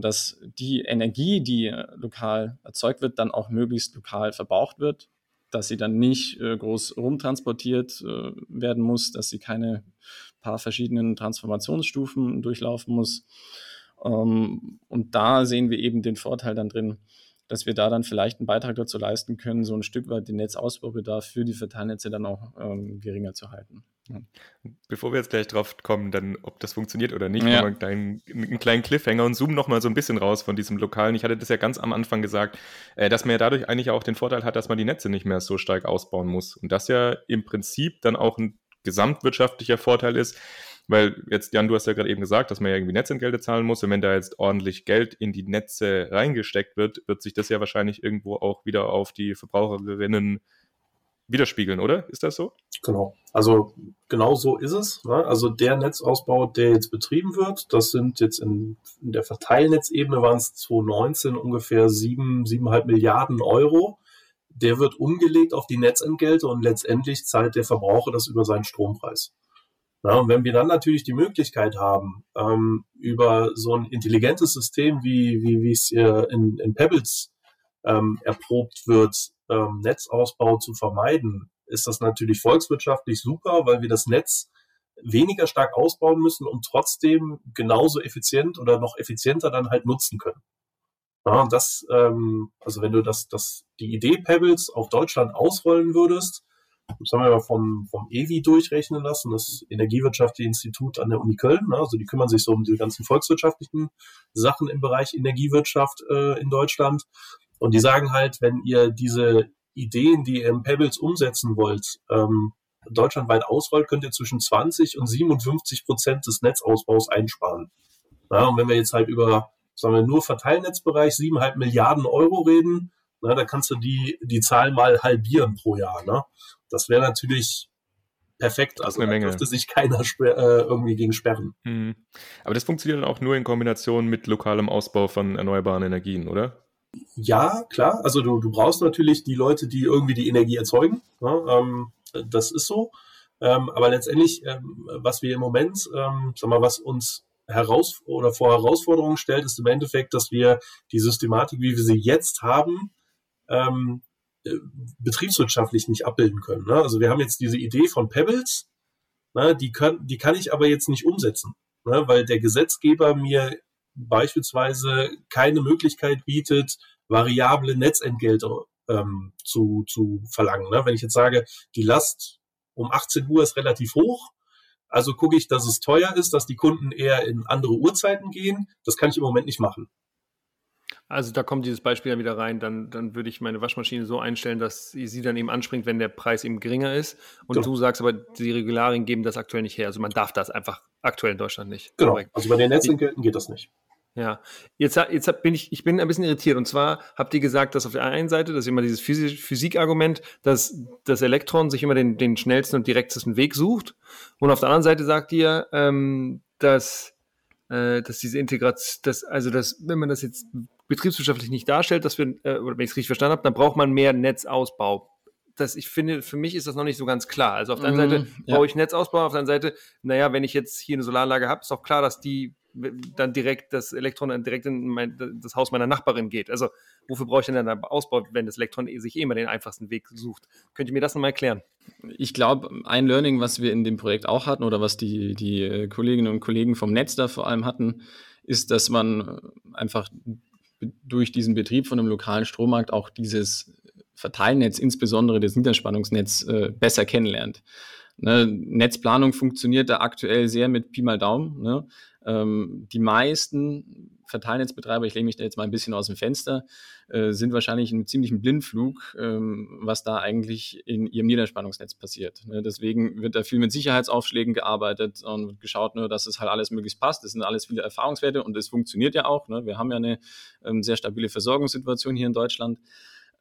dass die Energie, die äh, lokal erzeugt wird, dann auch möglichst lokal verbraucht wird, dass sie dann nicht äh, groß rumtransportiert äh, werden muss, dass sie keine paar verschiedenen Transformationsstufen durchlaufen muss. Ähm, und da sehen wir eben den Vorteil dann drin, dass wir da dann vielleicht einen Beitrag dazu leisten können, so ein Stück weit den Netzausbaubedarf für die Verteilnetze dann auch ähm, geringer zu halten. Bevor wir jetzt gleich drauf kommen, dann, ob das funktioniert oder nicht, ja. wir einen, einen, kleinen Cliffhanger und zoomen nochmal so ein bisschen raus von diesem Lokalen. Ich hatte das ja ganz am Anfang gesagt, äh, dass man ja dadurch eigentlich auch den Vorteil hat, dass man die Netze nicht mehr so stark ausbauen muss. Und das ja im Prinzip dann auch ein gesamtwirtschaftlicher Vorteil ist, weil jetzt, Jan, du hast ja gerade eben gesagt, dass man ja irgendwie Netzentgelte zahlen muss. Und wenn da jetzt ordentlich Geld in die Netze reingesteckt wird, wird sich das ja wahrscheinlich irgendwo auch wieder auf die Verbraucherinnen widerspiegeln, oder? Ist das so? Genau. Also genau so ist es. Ne? Also der Netzausbau, der jetzt betrieben wird, das sind jetzt in, in der Verteilnetzebene waren es 2019 ungefähr sieben, siebeneinhalb Milliarden Euro. Der wird umgelegt auf die Netzentgelte und letztendlich zahlt der Verbraucher das über seinen Strompreis. Ja, und wenn wir dann natürlich die Möglichkeit haben, ähm, über so ein intelligentes System, wie, wie, wie es in, in Pebbles ähm, erprobt wird, ähm, Netzausbau zu vermeiden, ist das natürlich volkswirtschaftlich super, weil wir das Netz weniger stark ausbauen müssen und trotzdem genauso effizient oder noch effizienter dann halt nutzen können. Ja, das, ähm, also wenn du das, das, die Idee Pebbles auf Deutschland ausrollen würdest, das haben wir ja vom, vom EWI durchrechnen lassen, das Energiewirtschaftliche Institut an der Uni Köln. Ne? Also die kümmern sich so um die ganzen volkswirtschaftlichen Sachen im Bereich Energiewirtschaft äh, in Deutschland. Und die sagen halt, wenn ihr diese Ideen, die ihr im Pebbles umsetzen wollt, ähm, deutschlandweit ausrollt, könnt ihr zwischen 20 und 57 Prozent des Netzausbaus einsparen. Ja, und wenn wir jetzt halt über, sagen wir, nur Verteilnetzbereich 7,5 Milliarden Euro reden, na, da kannst du die, die Zahl mal halbieren pro Jahr. Ne? Das wäre natürlich perfekt. Also da dürfte sich keiner äh, irgendwie gegen sperren. Mhm. Aber das funktioniert dann auch nur in Kombination mit lokalem Ausbau von erneuerbaren Energien, oder? Ja, klar. Also du, du brauchst natürlich die Leute, die irgendwie die Energie erzeugen. Ja, ähm, das ist so. Ähm, aber letztendlich, ähm, was wir im Moment, ähm, sag mal, was uns heraus oder vor Herausforderungen stellt, ist im Endeffekt, dass wir die Systematik, wie wir sie jetzt haben, ähm, äh, betriebswirtschaftlich nicht abbilden können. Ne? Also wir haben jetzt diese Idee von Pebbles, ne? die, kann, die kann ich aber jetzt nicht umsetzen, ne? weil der Gesetzgeber mir beispielsweise keine Möglichkeit bietet, variable Netzentgelte ähm, zu, zu verlangen. Ne? Wenn ich jetzt sage, die Last um 18 Uhr ist relativ hoch, also gucke ich, dass es teuer ist, dass die Kunden eher in andere Uhrzeiten gehen. Das kann ich im Moment nicht machen. Also da kommt dieses Beispiel dann wieder rein, dann, dann würde ich meine Waschmaschine so einstellen, dass sie, sie dann eben anspringt, wenn der Preis eben geringer ist. Und genau. du sagst aber, die Regularien geben das aktuell nicht her. Also man darf das einfach aktuell in Deutschland nicht. Genau. Also bei den Netzentgelten geht das nicht. Ja, jetzt, jetzt bin ich, ich bin ein bisschen irritiert. Und zwar habt ihr gesagt, dass auf der einen Seite, das ist immer dieses Physikargument, dass das Elektron sich immer den, den schnellsten und direktesten Weg sucht. Und auf der anderen Seite sagt ihr, ähm, dass, äh, dass diese Integration, dass, also dass, wenn man das jetzt betriebswirtschaftlich nicht darstellt, dass wir, äh, oder wenn ich es richtig verstanden habe, dann braucht man mehr Netzausbau. Das, ich finde, für mich ist das noch nicht so ganz klar. Also auf der einen Seite mm, ja. brauche ich Netzausbau, auf der anderen Seite, naja, wenn ich jetzt hier eine Solaranlage habe, ist auch klar, dass die dann direkt das Elektron direkt in mein, das Haus meiner Nachbarin geht. Also wofür brauche ich denn dann Ausbau, wenn das Elektron sich eh immer den einfachsten Weg sucht? Könnt ihr mir das nochmal erklären? Ich glaube, ein Learning, was wir in dem Projekt auch hatten oder was die, die äh, Kolleginnen und Kollegen vom Netz da vor allem hatten, ist, dass man einfach durch diesen Betrieb von einem lokalen Strommarkt auch dieses Verteilnetz, insbesondere das Niederspannungsnetz, äh, besser kennenlernt. Ne, Netzplanung funktioniert da aktuell sehr mit Pi mal Daumen. Ne? Ähm, die meisten Verteilnetzbetreiber, ich lehne mich da jetzt mal ein bisschen aus dem Fenster, äh, sind wahrscheinlich in einem ziemlichen Blindflug, ähm, was da eigentlich in ihrem Niederspannungsnetz passiert. Ne? Deswegen wird da viel mit Sicherheitsaufschlägen gearbeitet und geschaut, ne, dass es halt alles möglichst passt. Das sind alles viele Erfahrungswerte und es funktioniert ja auch. Ne? Wir haben ja eine ähm, sehr stabile Versorgungssituation hier in Deutschland.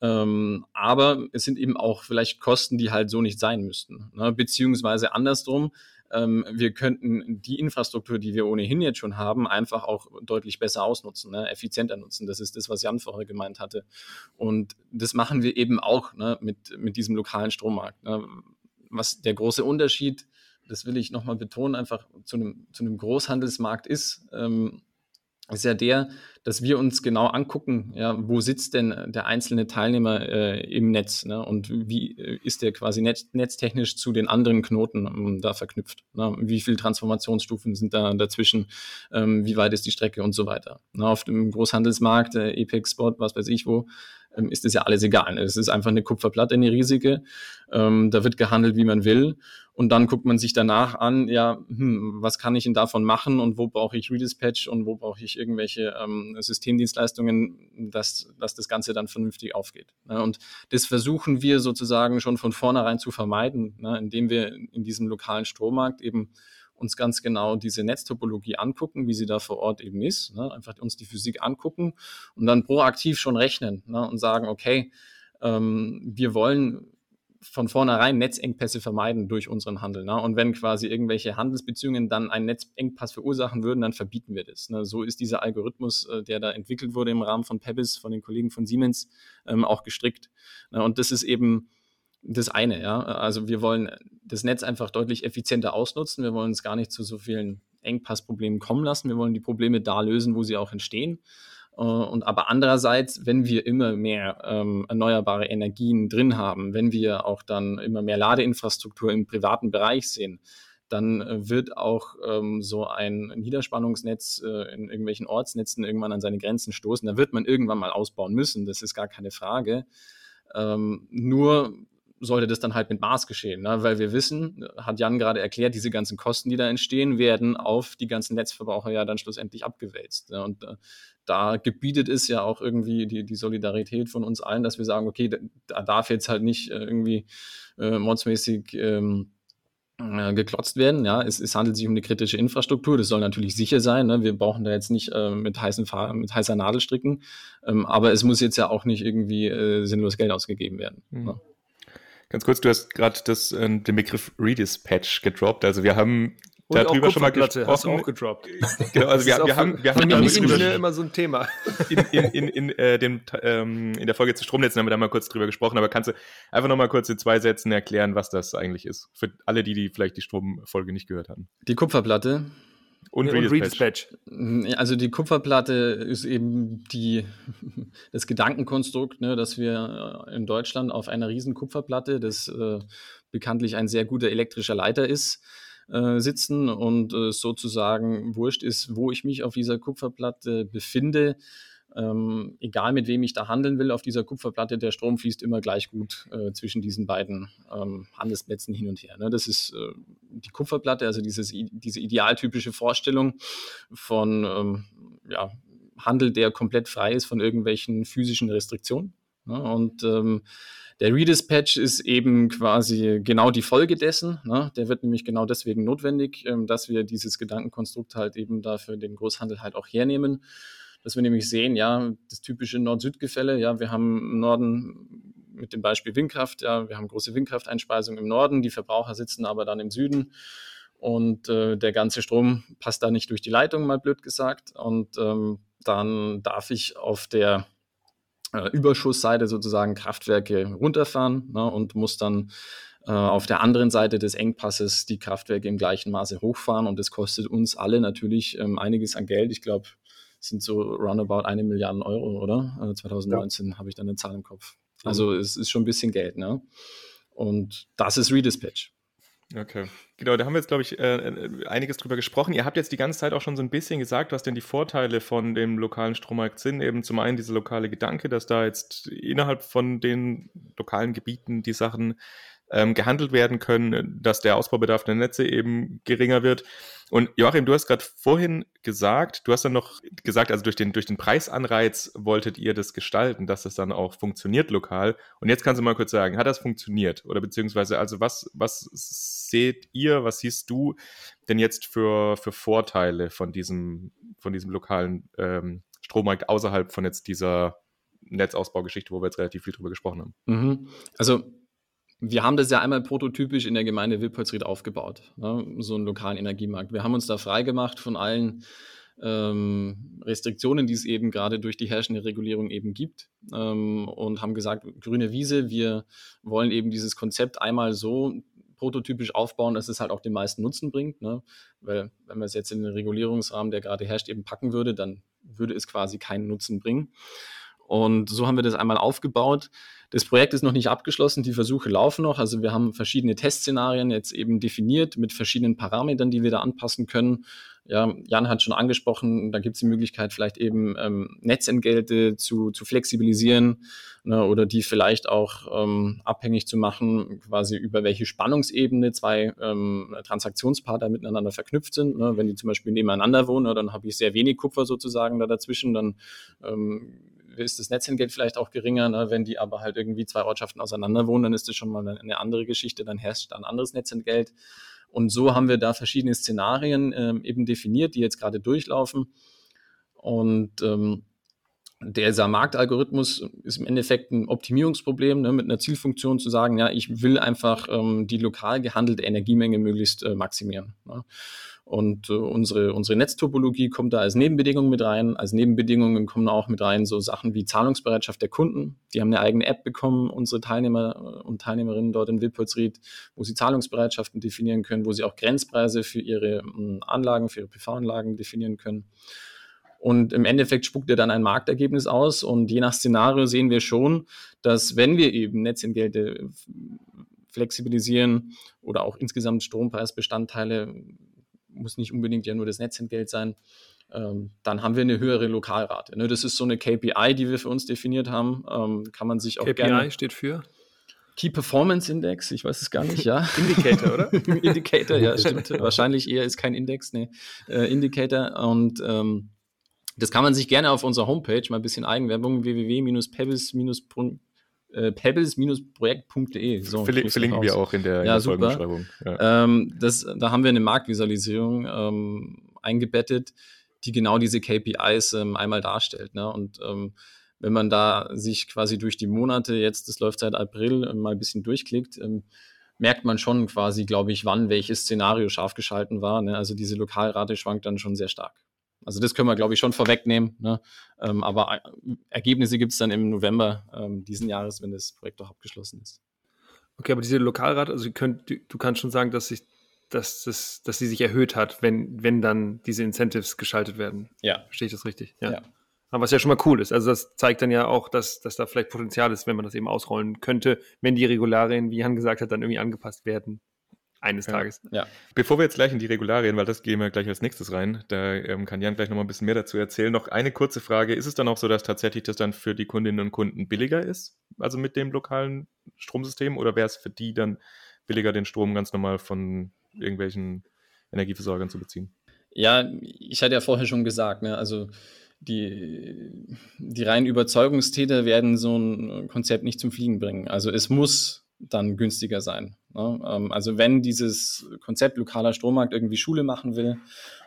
Ähm, aber es sind eben auch vielleicht Kosten, die halt so nicht sein müssten. Ne? Beziehungsweise andersrum, ähm, wir könnten die Infrastruktur, die wir ohnehin jetzt schon haben, einfach auch deutlich besser ausnutzen, ne? effizienter nutzen. Das ist das, was Jan vorher gemeint hatte. Und das machen wir eben auch ne? mit, mit diesem lokalen Strommarkt. Ne? Was der große Unterschied, das will ich nochmal betonen, einfach zu einem, zu einem Großhandelsmarkt ist, ähm, ist ja der, dass wir uns genau angucken, ja, wo sitzt denn der einzelne Teilnehmer äh, im Netz ne? und wie äh, ist der quasi netz, netztechnisch zu den anderen Knoten ähm, da verknüpft. Ne? Wie viele Transformationsstufen sind da dazwischen, ähm, wie weit ist die Strecke und so weiter. Ne? Auf dem Großhandelsmarkt, äh, Epic Spot, was weiß ich wo, ähm, ist das ja alles egal. Es ist einfach eine Kupferplatte, eine riesige. Ähm, da wird gehandelt, wie man will. Und dann guckt man sich danach an, ja, hm, was kann ich denn davon machen und wo brauche ich Redispatch und wo brauche ich irgendwelche ähm, Systemdienstleistungen, dass, dass das Ganze dann vernünftig aufgeht. Ne? Und das versuchen wir sozusagen schon von vornherein zu vermeiden, ne? indem wir in diesem lokalen Strommarkt eben uns ganz genau diese Netztopologie angucken, wie sie da vor Ort eben ist, ne? einfach uns die Physik angucken und dann proaktiv schon rechnen ne? und sagen, okay, ähm, wir wollen von vornherein Netzengpässe vermeiden durch unseren Handel. Ne? Und wenn quasi irgendwelche Handelsbeziehungen dann einen Netzengpass verursachen würden, dann verbieten wir das. Ne? So ist dieser Algorithmus, äh, der da entwickelt wurde im Rahmen von Pebis, von den Kollegen von Siemens, ähm, auch gestrickt. Ne? Und das ist eben das eine, ja. Also wir wollen das Netz einfach deutlich effizienter ausnutzen. Wir wollen es gar nicht zu so vielen Engpassproblemen kommen lassen. Wir wollen die Probleme da lösen, wo sie auch entstehen. Äh, und aber andererseits, wenn wir immer mehr ähm, erneuerbare Energien drin haben, wenn wir auch dann immer mehr Ladeinfrastruktur im privaten Bereich sehen, dann äh, wird auch ähm, so ein Niederspannungsnetz äh, in irgendwelchen Ortsnetzen irgendwann an seine Grenzen stoßen. Da wird man irgendwann mal ausbauen müssen, das ist gar keine Frage. Ähm, nur sollte das dann halt mit Maß geschehen, ne? weil wir wissen, hat Jan gerade erklärt, diese ganzen Kosten, die da entstehen, werden auf die ganzen Netzverbraucher ja dann schlussendlich abgewälzt. Ne? Und äh, da gebietet es ja auch irgendwie die, die Solidarität von uns allen, dass wir sagen, okay, da, da darf jetzt halt nicht äh, irgendwie äh, mordsmäßig ähm, äh, geklotzt werden. Ja, es, es, handelt sich um eine kritische Infrastruktur. Das soll natürlich sicher sein. Ne? Wir brauchen da jetzt nicht äh, mit, heißen Fahr mit heißer Nadel stricken. Ähm, aber es muss jetzt ja auch nicht irgendwie äh, sinnlos Geld ausgegeben werden. Mhm. Ne? Ganz kurz, du hast gerade äh, den Begriff Redispatch gedroppt. Also wir haben und darüber schon mal gesprochen. Hast auch gedroppt. genau, also wir, wir, haben, wir haben ja nicht immer so ein Thema. In, in, in, in, äh, dem, ähm, in der Folge zu Stromnetzen haben wir da mal kurz drüber gesprochen, aber kannst du einfach noch mal kurz in zwei Sätzen erklären, was das eigentlich ist? Für alle, die, die vielleicht die Stromfolge nicht gehört haben. Die Kupferplatte. Und, und Redispatch. Also die Kupferplatte ist eben die, das Gedankenkonstrukt, ne, dass wir in Deutschland auf einer riesen Kupferplatte, das äh, bekanntlich ein sehr guter elektrischer Leiter ist, äh, sitzen und äh, sozusagen wurscht ist, wo ich mich auf dieser Kupferplatte befinde. Ähm, egal mit wem ich da handeln will auf dieser Kupferplatte, der Strom fließt immer gleich gut äh, zwischen diesen beiden ähm, Handelsplätzen hin und her. Ne? Das ist äh, die Kupferplatte, also dieses, diese idealtypische Vorstellung von ähm, ja, Handel, der komplett frei ist von irgendwelchen physischen Restriktionen. Ne? Und ähm, der Redispatch ist eben quasi genau die Folge dessen. Ne? Der wird nämlich genau deswegen notwendig, ähm, dass wir dieses Gedankenkonstrukt halt eben dafür den Großhandel halt auch hernehmen. Dass wir nämlich sehen, ja, das typische Nord-Süd-Gefälle, ja, wir haben im Norden mit dem Beispiel Windkraft, ja, wir haben große Windkrafteinspeisung im Norden, die Verbraucher sitzen aber dann im Süden und äh, der ganze Strom passt da nicht durch die Leitung, mal blöd gesagt. Und ähm, dann darf ich auf der äh, Überschussseite sozusagen Kraftwerke runterfahren ne, und muss dann äh, auf der anderen Seite des Engpasses die Kraftwerke im gleichen Maße hochfahren. Und das kostet uns alle natürlich ähm, einiges an Geld. Ich glaube, sind so roundabout eine Milliarde Euro, oder? Äh, 2019 ja. habe ich dann eine Zahl im Kopf. Also mhm. es ist schon ein bisschen Geld, ne? Und das ist Redispatch. Okay. Genau, da haben wir jetzt, glaube ich, äh, äh, einiges drüber gesprochen. Ihr habt jetzt die ganze Zeit auch schon so ein bisschen gesagt, was denn die Vorteile von dem lokalen Strommarkt sind. Eben zum einen dieser lokale Gedanke, dass da jetzt innerhalb von den lokalen Gebieten die Sachen ähm, gehandelt werden können, dass der Ausbaubedarf der Netze eben geringer wird. Und Joachim, du hast gerade vorhin gesagt, du hast dann noch gesagt, also durch den, durch den Preisanreiz wolltet ihr das gestalten, dass das dann auch funktioniert lokal. Und jetzt kannst du mal kurz sagen, hat das funktioniert? Oder beziehungsweise, also was, was seht ihr, was siehst du denn jetzt für, für Vorteile von diesem, von diesem lokalen ähm, Strommarkt außerhalb von jetzt dieser Netzausbaugeschichte, wo wir jetzt relativ viel drüber gesprochen haben? Mhm. Also wir haben das ja einmal prototypisch in der Gemeinde Wilpolsried aufgebaut, ne? so einen lokalen Energiemarkt. Wir haben uns da freigemacht von allen ähm, Restriktionen, die es eben gerade durch die herrschende Regulierung eben gibt ähm, und haben gesagt, grüne Wiese, wir wollen eben dieses Konzept einmal so prototypisch aufbauen, dass es halt auch den meisten Nutzen bringt. Ne? Weil wenn man es jetzt in den Regulierungsrahmen, der gerade herrscht, eben packen würde, dann würde es quasi keinen Nutzen bringen. Und so haben wir das einmal aufgebaut. Das Projekt ist noch nicht abgeschlossen, die Versuche laufen noch. Also wir haben verschiedene Testszenarien jetzt eben definiert mit verschiedenen Parametern, die wir da anpassen können. Ja, Jan hat schon angesprochen, da gibt es die Möglichkeit, vielleicht eben ähm, Netzentgelte zu, zu flexibilisieren ne, oder die vielleicht auch ähm, abhängig zu machen, quasi über welche Spannungsebene zwei ähm, Transaktionspartner miteinander verknüpft sind. Ne. Wenn die zum Beispiel nebeneinander wohnen, ne, dann habe ich sehr wenig Kupfer sozusagen da dazwischen, dann ähm, ist das Netzentgelt vielleicht auch geringer. Ne? Wenn die aber halt irgendwie zwei Ortschaften auseinander wohnen, dann ist das schon mal eine, andere Geschichte, dann herrscht ein anderes Netzentgelt. Und so haben wir da verschiedene Szenarien ähm, eben definiert, die jetzt gerade durchlaufen. Und ähm, dieser Marktalgorithmus ist im Endeffekt ein Optimierungsproblem ne, mit einer Zielfunktion zu sagen, ja, ich will einfach ähm, die lokal gehandelte Energiemenge möglichst äh, maximieren. Ne. Und äh, unsere, unsere Netztopologie kommt da als Nebenbedingung mit rein. Als Nebenbedingungen kommen auch mit rein so Sachen wie Zahlungsbereitschaft der Kunden. Die haben eine eigene App bekommen, unsere Teilnehmer und Teilnehmerinnen dort in Wilpolsried, wo sie Zahlungsbereitschaften definieren können, wo sie auch Grenzpreise für ihre Anlagen, für ihre PV-Anlagen definieren können. Und im Endeffekt spuckt er dann ein Marktergebnis aus. Und je nach Szenario sehen wir schon, dass wenn wir eben Netzentgelte flexibilisieren oder auch insgesamt Strompreisbestandteile muss nicht unbedingt ja nur das Netzentgelt sein, ähm, dann haben wir eine höhere Lokalrate. Ne? Das ist so eine KPI, die wir für uns definiert haben. Ähm, kann man sich auch KPI gerne. steht für? Key Performance Index, ich weiß es gar nicht, ja. Indicator, oder? Indicator, ja, stimmt. Wahrscheinlich eher ist kein Index, ne. Äh, Indicator. Und ähm, das kann man sich gerne auf unserer Homepage, mal ein bisschen Eigenwerbung, www-pebbles- äh, pebbles-projekt.de. So, verlinken wir auch in der, in ja, der Folgenbeschreibung. Ja. Ähm, das, da haben wir eine Marktvisualisierung ähm, eingebettet, die genau diese KPIs ähm, einmal darstellt. Ne? Und ähm, wenn man da sich quasi durch die Monate, jetzt das läuft seit April, äh, mal ein bisschen durchklickt, ähm, merkt man schon quasi, glaube ich, wann welches Szenario scharf geschalten war. Ne? Also diese Lokalrate schwankt dann schon sehr stark. Also das können wir, glaube ich, schon vorwegnehmen. Ne? Ähm, aber äh, Ergebnisse gibt es dann im November ähm, diesen Jahres, wenn das Projekt auch abgeschlossen ist. Okay, aber diese Lokalrate, also könnt, du, du, kannst schon sagen, dass sich, dass, das, dass sie sich erhöht hat, wenn, wenn dann diese Incentives geschaltet werden. Ja. Verstehe ich das richtig? Ja. ja. Aber was ja schon mal cool ist. Also das zeigt dann ja auch, dass, dass da vielleicht Potenzial ist, wenn man das eben ausrollen könnte, wenn die Regularien, wie Jan gesagt hat, dann irgendwie angepasst werden eines ja. Tages. Ja. Bevor wir jetzt gleich in die Regularien, weil das gehen wir gleich als nächstes rein, da ähm, kann Jan gleich noch mal ein bisschen mehr dazu erzählen. Noch eine kurze Frage. Ist es dann auch so, dass tatsächlich das dann für die Kundinnen und Kunden billiger ist, also mit dem lokalen Stromsystem, oder wäre es für die dann billiger, den Strom ganz normal von irgendwelchen Energieversorgern zu beziehen? Ja, ich hatte ja vorher schon gesagt, ne, also die, die reinen Überzeugungstäter werden so ein Konzept nicht zum Fliegen bringen. Also es muss dann günstiger sein. Ne? Ähm, also wenn dieses Konzept lokaler Strommarkt irgendwie Schule machen will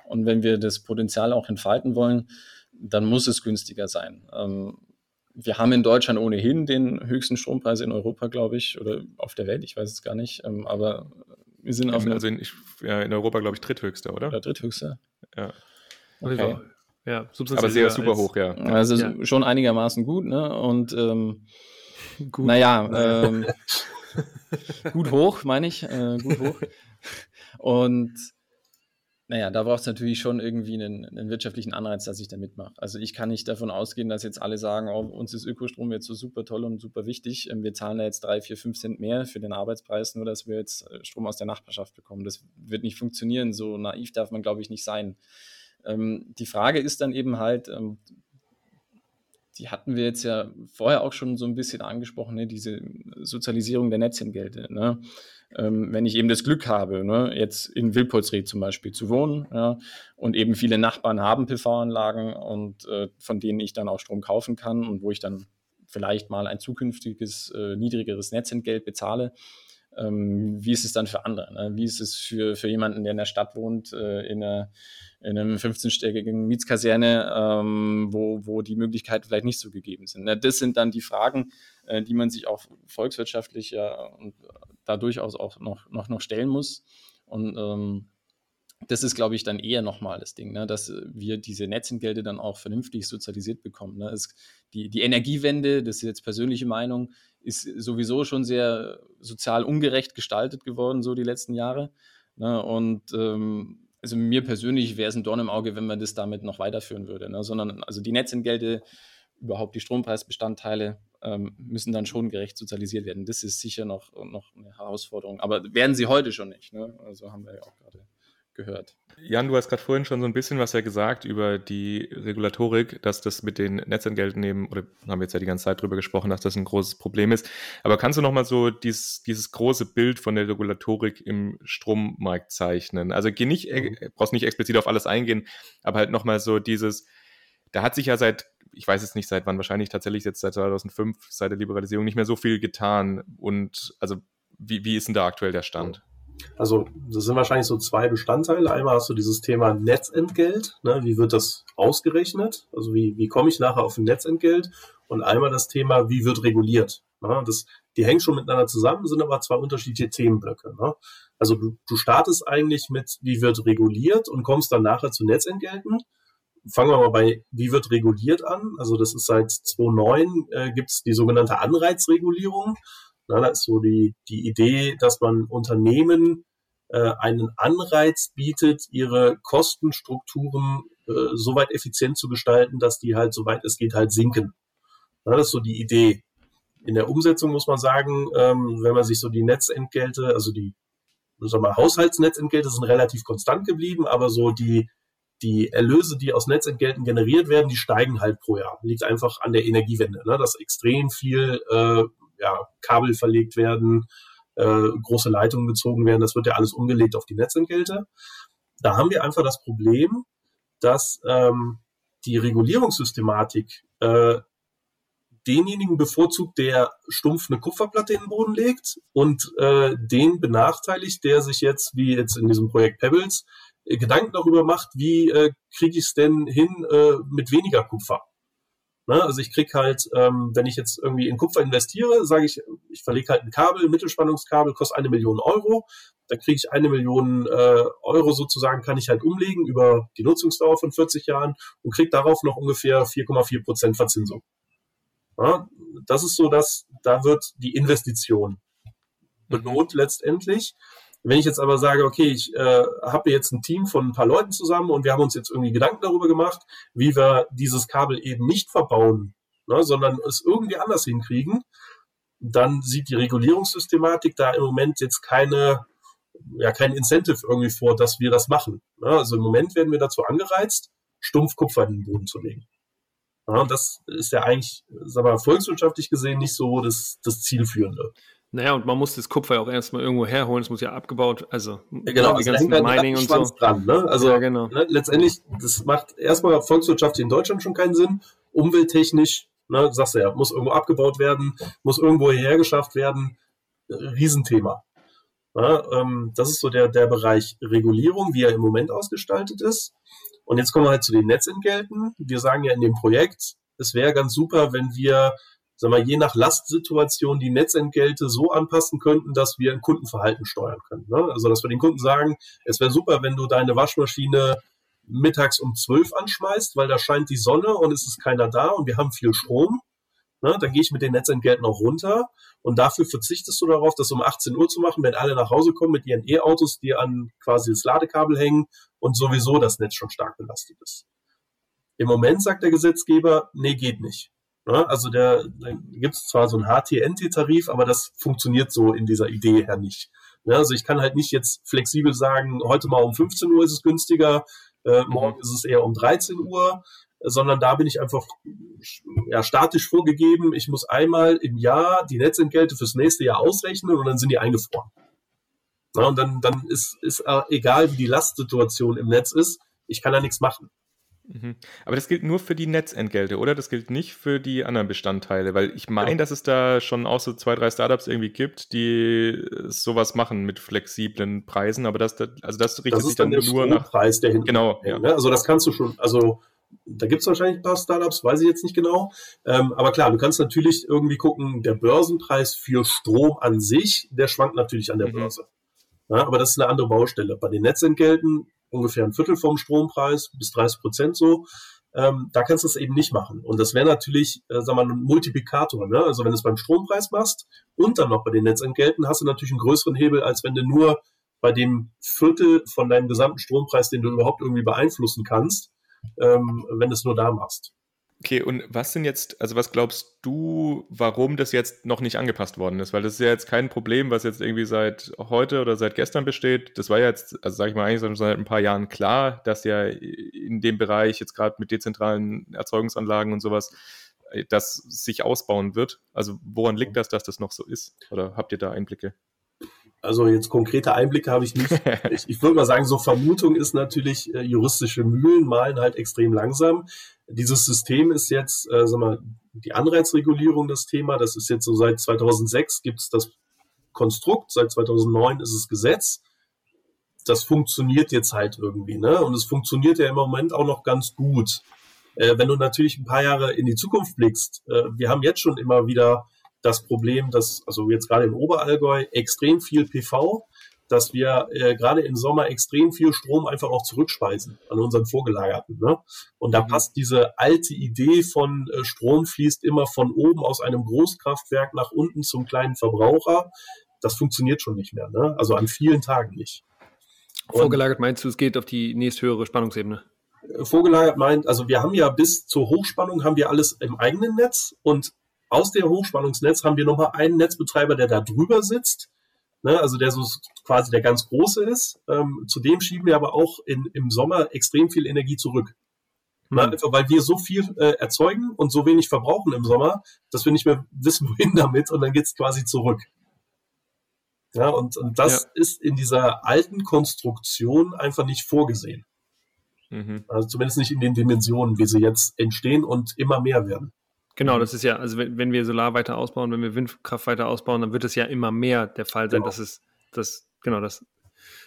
und wenn wir das Potenzial auch entfalten wollen, dann muss es günstiger sein. Ähm, wir haben in Deutschland ohnehin den höchsten Strompreis in Europa, glaube ich, oder auf der Welt, ich weiß es gar nicht, ähm, aber wir sind auf Also in, ich, ja, in Europa, glaube ich, dritthöchster, oder? Oder dritthöchster. Ja. Okay. Ja, aber sehr super hoch, ja. Also ja. schon einigermaßen gut, ne? Und ähm, gut. naja, ähm, gut hoch, meine ich, äh, gut hoch. Und naja, da braucht es natürlich schon irgendwie einen, einen, wirtschaftlichen Anreiz, dass ich da mitmache. Also ich kann nicht davon ausgehen, dass jetzt alle sagen, oh, uns ist Ökostrom jetzt so super toll und super wichtig. Ähm, wir zahlen da jetzt drei, vier, fünf Cent mehr für den Arbeitspreis, nur dass wir jetzt äh, Strom aus der Nachbarschaft bekommen. Das wird nicht funktionieren. So naiv darf man, glaube ich, nicht sein. Ähm, die Frage ist dann eben halt, ähm, die hatten wir jetzt ja vorher auch schon so ein bisschen angesprochen, ne? diese Sozialisierung der Netzentgelte. Ne? Ähm, wenn ich eben das Glück habe, ne? jetzt in Wilpolsried zum Beispiel zu wohnen ja? und eben viele Nachbarn haben PV-Anlagen und äh, von denen ich dann auch Strom kaufen kann und wo ich dann vielleicht mal ein zukünftiges äh, niedrigeres Netzentgelt bezahle, wie ist es dann für andere? Ne? Wie ist es für, für jemanden, der in der Stadt wohnt, äh, in, einer, in einem 15-stöckigen Mietskaserne, ähm, wo, wo die Möglichkeiten vielleicht nicht so gegeben sind? Ne? Das sind dann die Fragen, äh, die man sich auch volkswirtschaftlich ja und da durchaus auch noch, noch, noch stellen muss. Und ähm, das ist, glaube ich, dann eher nochmal das Ding, ne? dass wir diese Netzentgelte dann auch vernünftig sozialisiert bekommen. Ne? Es, die, die Energiewende, das ist jetzt persönliche Meinung, ist sowieso schon sehr sozial ungerecht gestaltet geworden, so die letzten Jahre. Ne? Und ähm, also mir persönlich wäre es ein Dorn im Auge, wenn man das damit noch weiterführen würde. Ne? Sondern also die Netzentgelte, überhaupt die Strompreisbestandteile ähm, müssen dann schon gerecht sozialisiert werden. Das ist sicher noch, noch eine Herausforderung. Aber werden sie heute schon nicht. Ne? Also haben wir ja auch gerade gehört. Jan, du hast gerade vorhin schon so ein bisschen was ja gesagt über die Regulatorik, dass das mit den Netzentgelten eben, oder haben wir jetzt ja die ganze Zeit drüber gesprochen, dass das ein großes Problem ist. Aber kannst du nochmal so dieses, dieses große Bild von der Regulatorik im Strommarkt zeichnen? Also geh nicht, mhm. brauchst nicht explizit auf alles eingehen, aber halt nochmal so dieses, da hat sich ja seit, ich weiß jetzt nicht seit wann, wahrscheinlich tatsächlich jetzt seit 2005, seit der Liberalisierung nicht mehr so viel getan. Und also wie, wie ist denn da aktuell der Stand? Mhm. Also das sind wahrscheinlich so zwei Bestandteile. Einmal hast du dieses Thema Netzentgelt. Ne? Wie wird das ausgerechnet? Also wie, wie komme ich nachher auf ein Netzentgelt? Und einmal das Thema, wie wird reguliert? Ne? Das, die hängen schon miteinander zusammen, sind aber zwei unterschiedliche Themenblöcke. Ne? Also du, du startest eigentlich mit, wie wird reguliert und kommst dann nachher zu Netzentgelten. Fangen wir mal bei, wie wird reguliert an? Also das ist seit 2009 äh, gibt es die sogenannte Anreizregulierung. Na, da ist so die, die Idee, dass man Unternehmen äh, einen Anreiz bietet, ihre Kostenstrukturen äh, so weit effizient zu gestalten, dass die halt, soweit es geht, halt sinken. Na, das ist so die Idee. In der Umsetzung muss man sagen, ähm, wenn man sich so die Netzentgelte, also die sagen wir, Haushaltsnetzentgelte sind relativ konstant geblieben, aber so die, die Erlöse, die aus Netzentgelten generiert werden, die steigen halt pro Jahr. Liegt einfach an der Energiewende, ne? dass extrem viel äh, ja, Kabel verlegt werden, äh, große Leitungen gezogen werden. Das wird ja alles umgelegt auf die Netzentgelte. Da haben wir einfach das Problem, dass ähm, die Regulierungssystematik äh, denjenigen bevorzugt, der stumpf eine Kupferplatte in den Boden legt und äh, den benachteiligt, der sich jetzt, wie jetzt in diesem Projekt Pebbles, äh, Gedanken darüber macht, wie äh, kriege ich es denn hin äh, mit weniger Kupfer. Ne? Also ich krieg halt, ähm, wenn ich jetzt irgendwie in Kupfer investiere, sage ich, ich verlege halt ein Kabel, Mittelspannungskabel, kostet eine Million Euro. Da kriege ich eine Million äh, Euro sozusagen, kann ich halt umlegen über die Nutzungsdauer von 40 Jahren und krieg darauf noch ungefähr 4,4 Prozent Verzinsung. Ja, das ist so, dass da wird die Investition belohnt letztendlich. Wenn ich jetzt aber sage, okay, ich äh, habe jetzt ein Team von ein paar Leuten zusammen und wir haben uns jetzt irgendwie Gedanken darüber gemacht, wie wir dieses Kabel eben nicht verbauen, ne, sondern es irgendwie anders hinkriegen, dann sieht die Regulierungssystematik da im Moment jetzt keine, ja, kein Incentive irgendwie vor, dass wir das machen. Ne? Also im Moment werden wir dazu angereizt, stumpf Kupfer in den Boden zu legen. Ja, das ist ja eigentlich, sagen wir, volkswirtschaftlich gesehen nicht so das, das Zielführende. Naja, und man muss das Kupfer ja auch erstmal irgendwo herholen, es muss ja abgebaut, also ja, genau, die also ganzen Mining und so. Dran, ne? Also ja, genau. ne, letztendlich, das macht erstmal volkswirtschaftlich in Deutschland schon keinen Sinn, umwelttechnisch, ne, sagst du ja, muss irgendwo abgebaut werden, muss irgendwo hergeschafft werden, Riesenthema. Ja, ähm, das ist so der, der Bereich Regulierung, wie er im Moment ausgestaltet ist. Und jetzt kommen wir halt zu den Netzentgelten. Wir sagen ja in dem Projekt, es wäre ganz super, wenn wir sag mal, je nach Lastsituation die Netzentgelte so anpassen könnten, dass wir ein Kundenverhalten steuern können. Ne? Also, dass wir den Kunden sagen, es wäre super, wenn du deine Waschmaschine mittags um zwölf anschmeißt, weil da scheint die Sonne und es ist keiner da und wir haben viel Strom. Ne? Dann gehe ich mit den Netzentgelten auch runter und dafür verzichtest du darauf, das um 18 Uhr zu machen, wenn alle nach Hause kommen mit ihren E-Autos, die an quasi das Ladekabel hängen und sowieso das Netz schon stark belastet ist. Im Moment sagt der Gesetzgeber, nee, geht nicht. Ne? Also der, da gibt es zwar so einen HT-NT-Tarif, aber das funktioniert so in dieser Idee her nicht. Ne? Also ich kann halt nicht jetzt flexibel sagen, heute mal um 15 Uhr ist es günstiger, äh, mhm. morgen ist es eher um 13 Uhr. sondern da bin ich einfach ja, statisch vorgegeben. Ich muss einmal im Jahr die Netzentgelte fürs nächste Jahr ausrechnen und dann sind die eingefroren. Ja, und dann, dann ist, ist äh, egal, wie die Lastsituation im Netz ist, ich kann da nichts machen. Mhm. Aber das gilt nur für die Netzentgelte, oder? Das gilt nicht für die anderen Bestandteile, weil ich meine, ja. dass es da schon auch so zwei, drei Startups irgendwie gibt, die sowas machen mit flexiblen Preisen, aber das, also das richtet das sich dann, dann nur nach Preis, der hinten. Genau, ja. Ne? Also das kannst du schon, also da gibt es wahrscheinlich ein paar Startups, weiß ich jetzt nicht genau. Ähm, aber klar, du kannst natürlich irgendwie gucken, der Börsenpreis für Strom an sich, der schwankt natürlich an der mhm. Börse. Ja, aber das ist eine andere Baustelle. Bei den Netzentgelten ungefähr ein Viertel vom Strompreis, bis 30 Prozent so. Ähm, da kannst du es eben nicht machen. Und das wäre natürlich, äh, sagen wir mal, ein Multiplikator. Ne? Also wenn du es beim Strompreis machst und dann noch bei den Netzentgelten, hast du natürlich einen größeren Hebel, als wenn du nur bei dem Viertel von deinem gesamten Strompreis, den du überhaupt irgendwie beeinflussen kannst, ähm, wenn du es nur da machst. Okay, und was sind jetzt, also was glaubst du, warum das jetzt noch nicht angepasst worden ist? Weil das ist ja jetzt kein Problem, was jetzt irgendwie seit heute oder seit gestern besteht. Das war ja jetzt, also sage ich mal, eigentlich schon seit ein paar Jahren klar, dass ja in dem Bereich jetzt gerade mit dezentralen Erzeugungsanlagen und sowas, äh, das sich ausbauen wird. Also woran liegt das, dass das noch so ist? Oder habt ihr da Einblicke? Also jetzt konkrete Einblicke habe ich nicht. ich, ich würde mal sagen, so Vermutung ist natürlich, äh, juristische Mühlen malen halt extrem langsam. Dieses System ist jetzt, äh, sag mal, die Anreizregulierung das Thema. Das ist jetzt so seit 2006 gibt es das Konstrukt, seit 2009 ist es Gesetz. Das funktioniert jetzt halt irgendwie, ne? Und es funktioniert ja im Moment auch noch ganz gut. Äh, wenn du natürlich ein paar Jahre in die Zukunft blickst, äh, wir haben jetzt schon immer wieder das Problem, dass, also jetzt gerade im Oberallgäu, extrem viel PV, dass wir äh, gerade im Sommer extrem viel Strom einfach auch zurückspeisen an unseren vorgelagerten. Ne? Und da mhm. passt diese alte Idee von äh, Strom fließt immer von oben aus einem Großkraftwerk nach unten zum kleinen Verbraucher. Das funktioniert schon nicht mehr. Ne? Also an vielen Tagen nicht. Und Vorgelagert meinst du, es geht auf die nächsthöhere Spannungsebene? Äh, vorgelagert meint, also wir haben ja bis zur Hochspannung haben wir alles im eigenen Netz und aus dem Hochspannungsnetz haben wir nochmal einen Netzbetreiber, der da drüber sitzt, ne, also der so quasi der ganz große ist. Ähm, zudem schieben wir aber auch in, im Sommer extrem viel Energie zurück. Mhm. Ne, weil wir so viel äh, erzeugen und so wenig verbrauchen im Sommer, dass wir nicht mehr wissen, wohin damit und dann geht es quasi zurück. Ja, und, und das ja. ist in dieser alten Konstruktion einfach nicht vorgesehen. Mhm. Also zumindest nicht in den Dimensionen, wie sie jetzt entstehen und immer mehr werden. Genau, mhm. das ist ja, also wenn, wenn, wir Solar weiter ausbauen, wenn wir Windkraft weiter ausbauen, dann wird es ja immer mehr der Fall sein, genau. dass es, das, genau, das,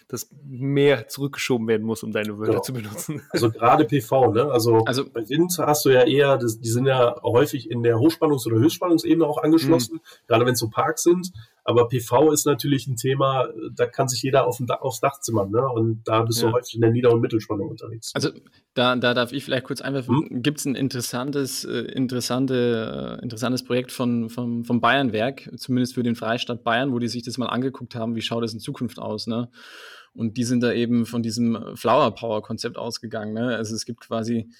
dass mehr zurückgeschoben werden muss, um deine Wörter genau. zu benutzen. Also gerade PV, ne? Also, also bei Wind hast du ja eher, das, die sind ja häufig in der Hochspannungs- oder Höchstspannungsebene auch angeschlossen, mhm. gerade wenn es so Parks sind. Aber PV ist natürlich ein Thema, da kann sich jeder auf dem, aufs Dach zimmern, ne? Und da bist ja. du häufig in der Nieder- und Mittelspannung unterwegs. Also da, da darf ich vielleicht kurz einwerfen, hm? gibt es ein interessantes, äh, interessante, äh, interessantes Projekt von, von, vom Bayernwerk, zumindest für den Freistaat Bayern, wo die sich das mal angeguckt haben, wie schaut es in Zukunft aus, ne? Und die sind da eben von diesem Flower Power Konzept ausgegangen. Ne? Also es gibt quasi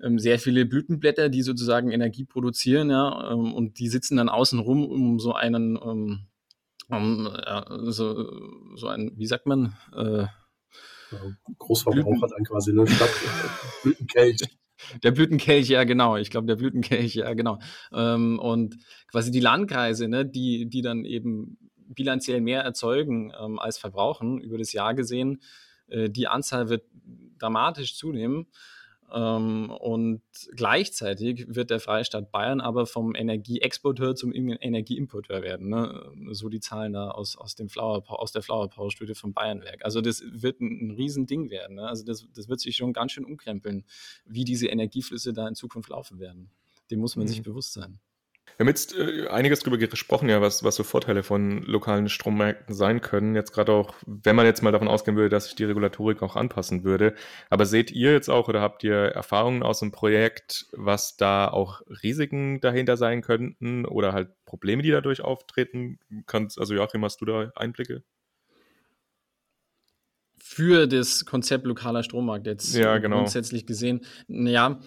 ähm, sehr viele Blütenblätter, die sozusagen Energie produzieren, ja, ähm, und die sitzen dann außen rum um so einen ähm, um, ja, so, so ein, wie sagt man? Äh, Großverbraucher dann quasi, ne? Statt Blütenkelch. Der Blütenkelch, ja genau. Ich glaube, der Blütenkelch, ja genau. Ähm, und quasi die Landkreise, ne, die, die dann eben bilanziell mehr erzeugen ähm, als verbrauchen über das Jahr gesehen, äh, die Anzahl wird dramatisch zunehmen. Ähm, und gleichzeitig wird der Freistaat Bayern aber vom Energieexporteur zum Energieimporteur werden. Ne? So die Zahlen da aus, aus, dem Flower, aus der Flower Power Studie vom Bayernwerk. Also das wird ein, ein Riesending werden. Ne? Also das, das wird sich schon ganz schön umkrempeln, wie diese Energieflüsse da in Zukunft laufen werden. Dem muss man mhm. sich bewusst sein. Wir haben jetzt äh, einiges darüber gesprochen, ja, was, was so Vorteile von lokalen Strommärkten sein können. Jetzt gerade auch, wenn man jetzt mal davon ausgehen würde, dass sich die Regulatorik auch anpassen würde. Aber seht ihr jetzt auch oder habt ihr Erfahrungen aus dem Projekt, was da auch Risiken dahinter sein könnten oder halt Probleme, die dadurch auftreten? Kannst, also Joachim, hast du da Einblicke? Für das Konzept lokaler Strommarkt jetzt ja, genau. grundsätzlich gesehen. Ja,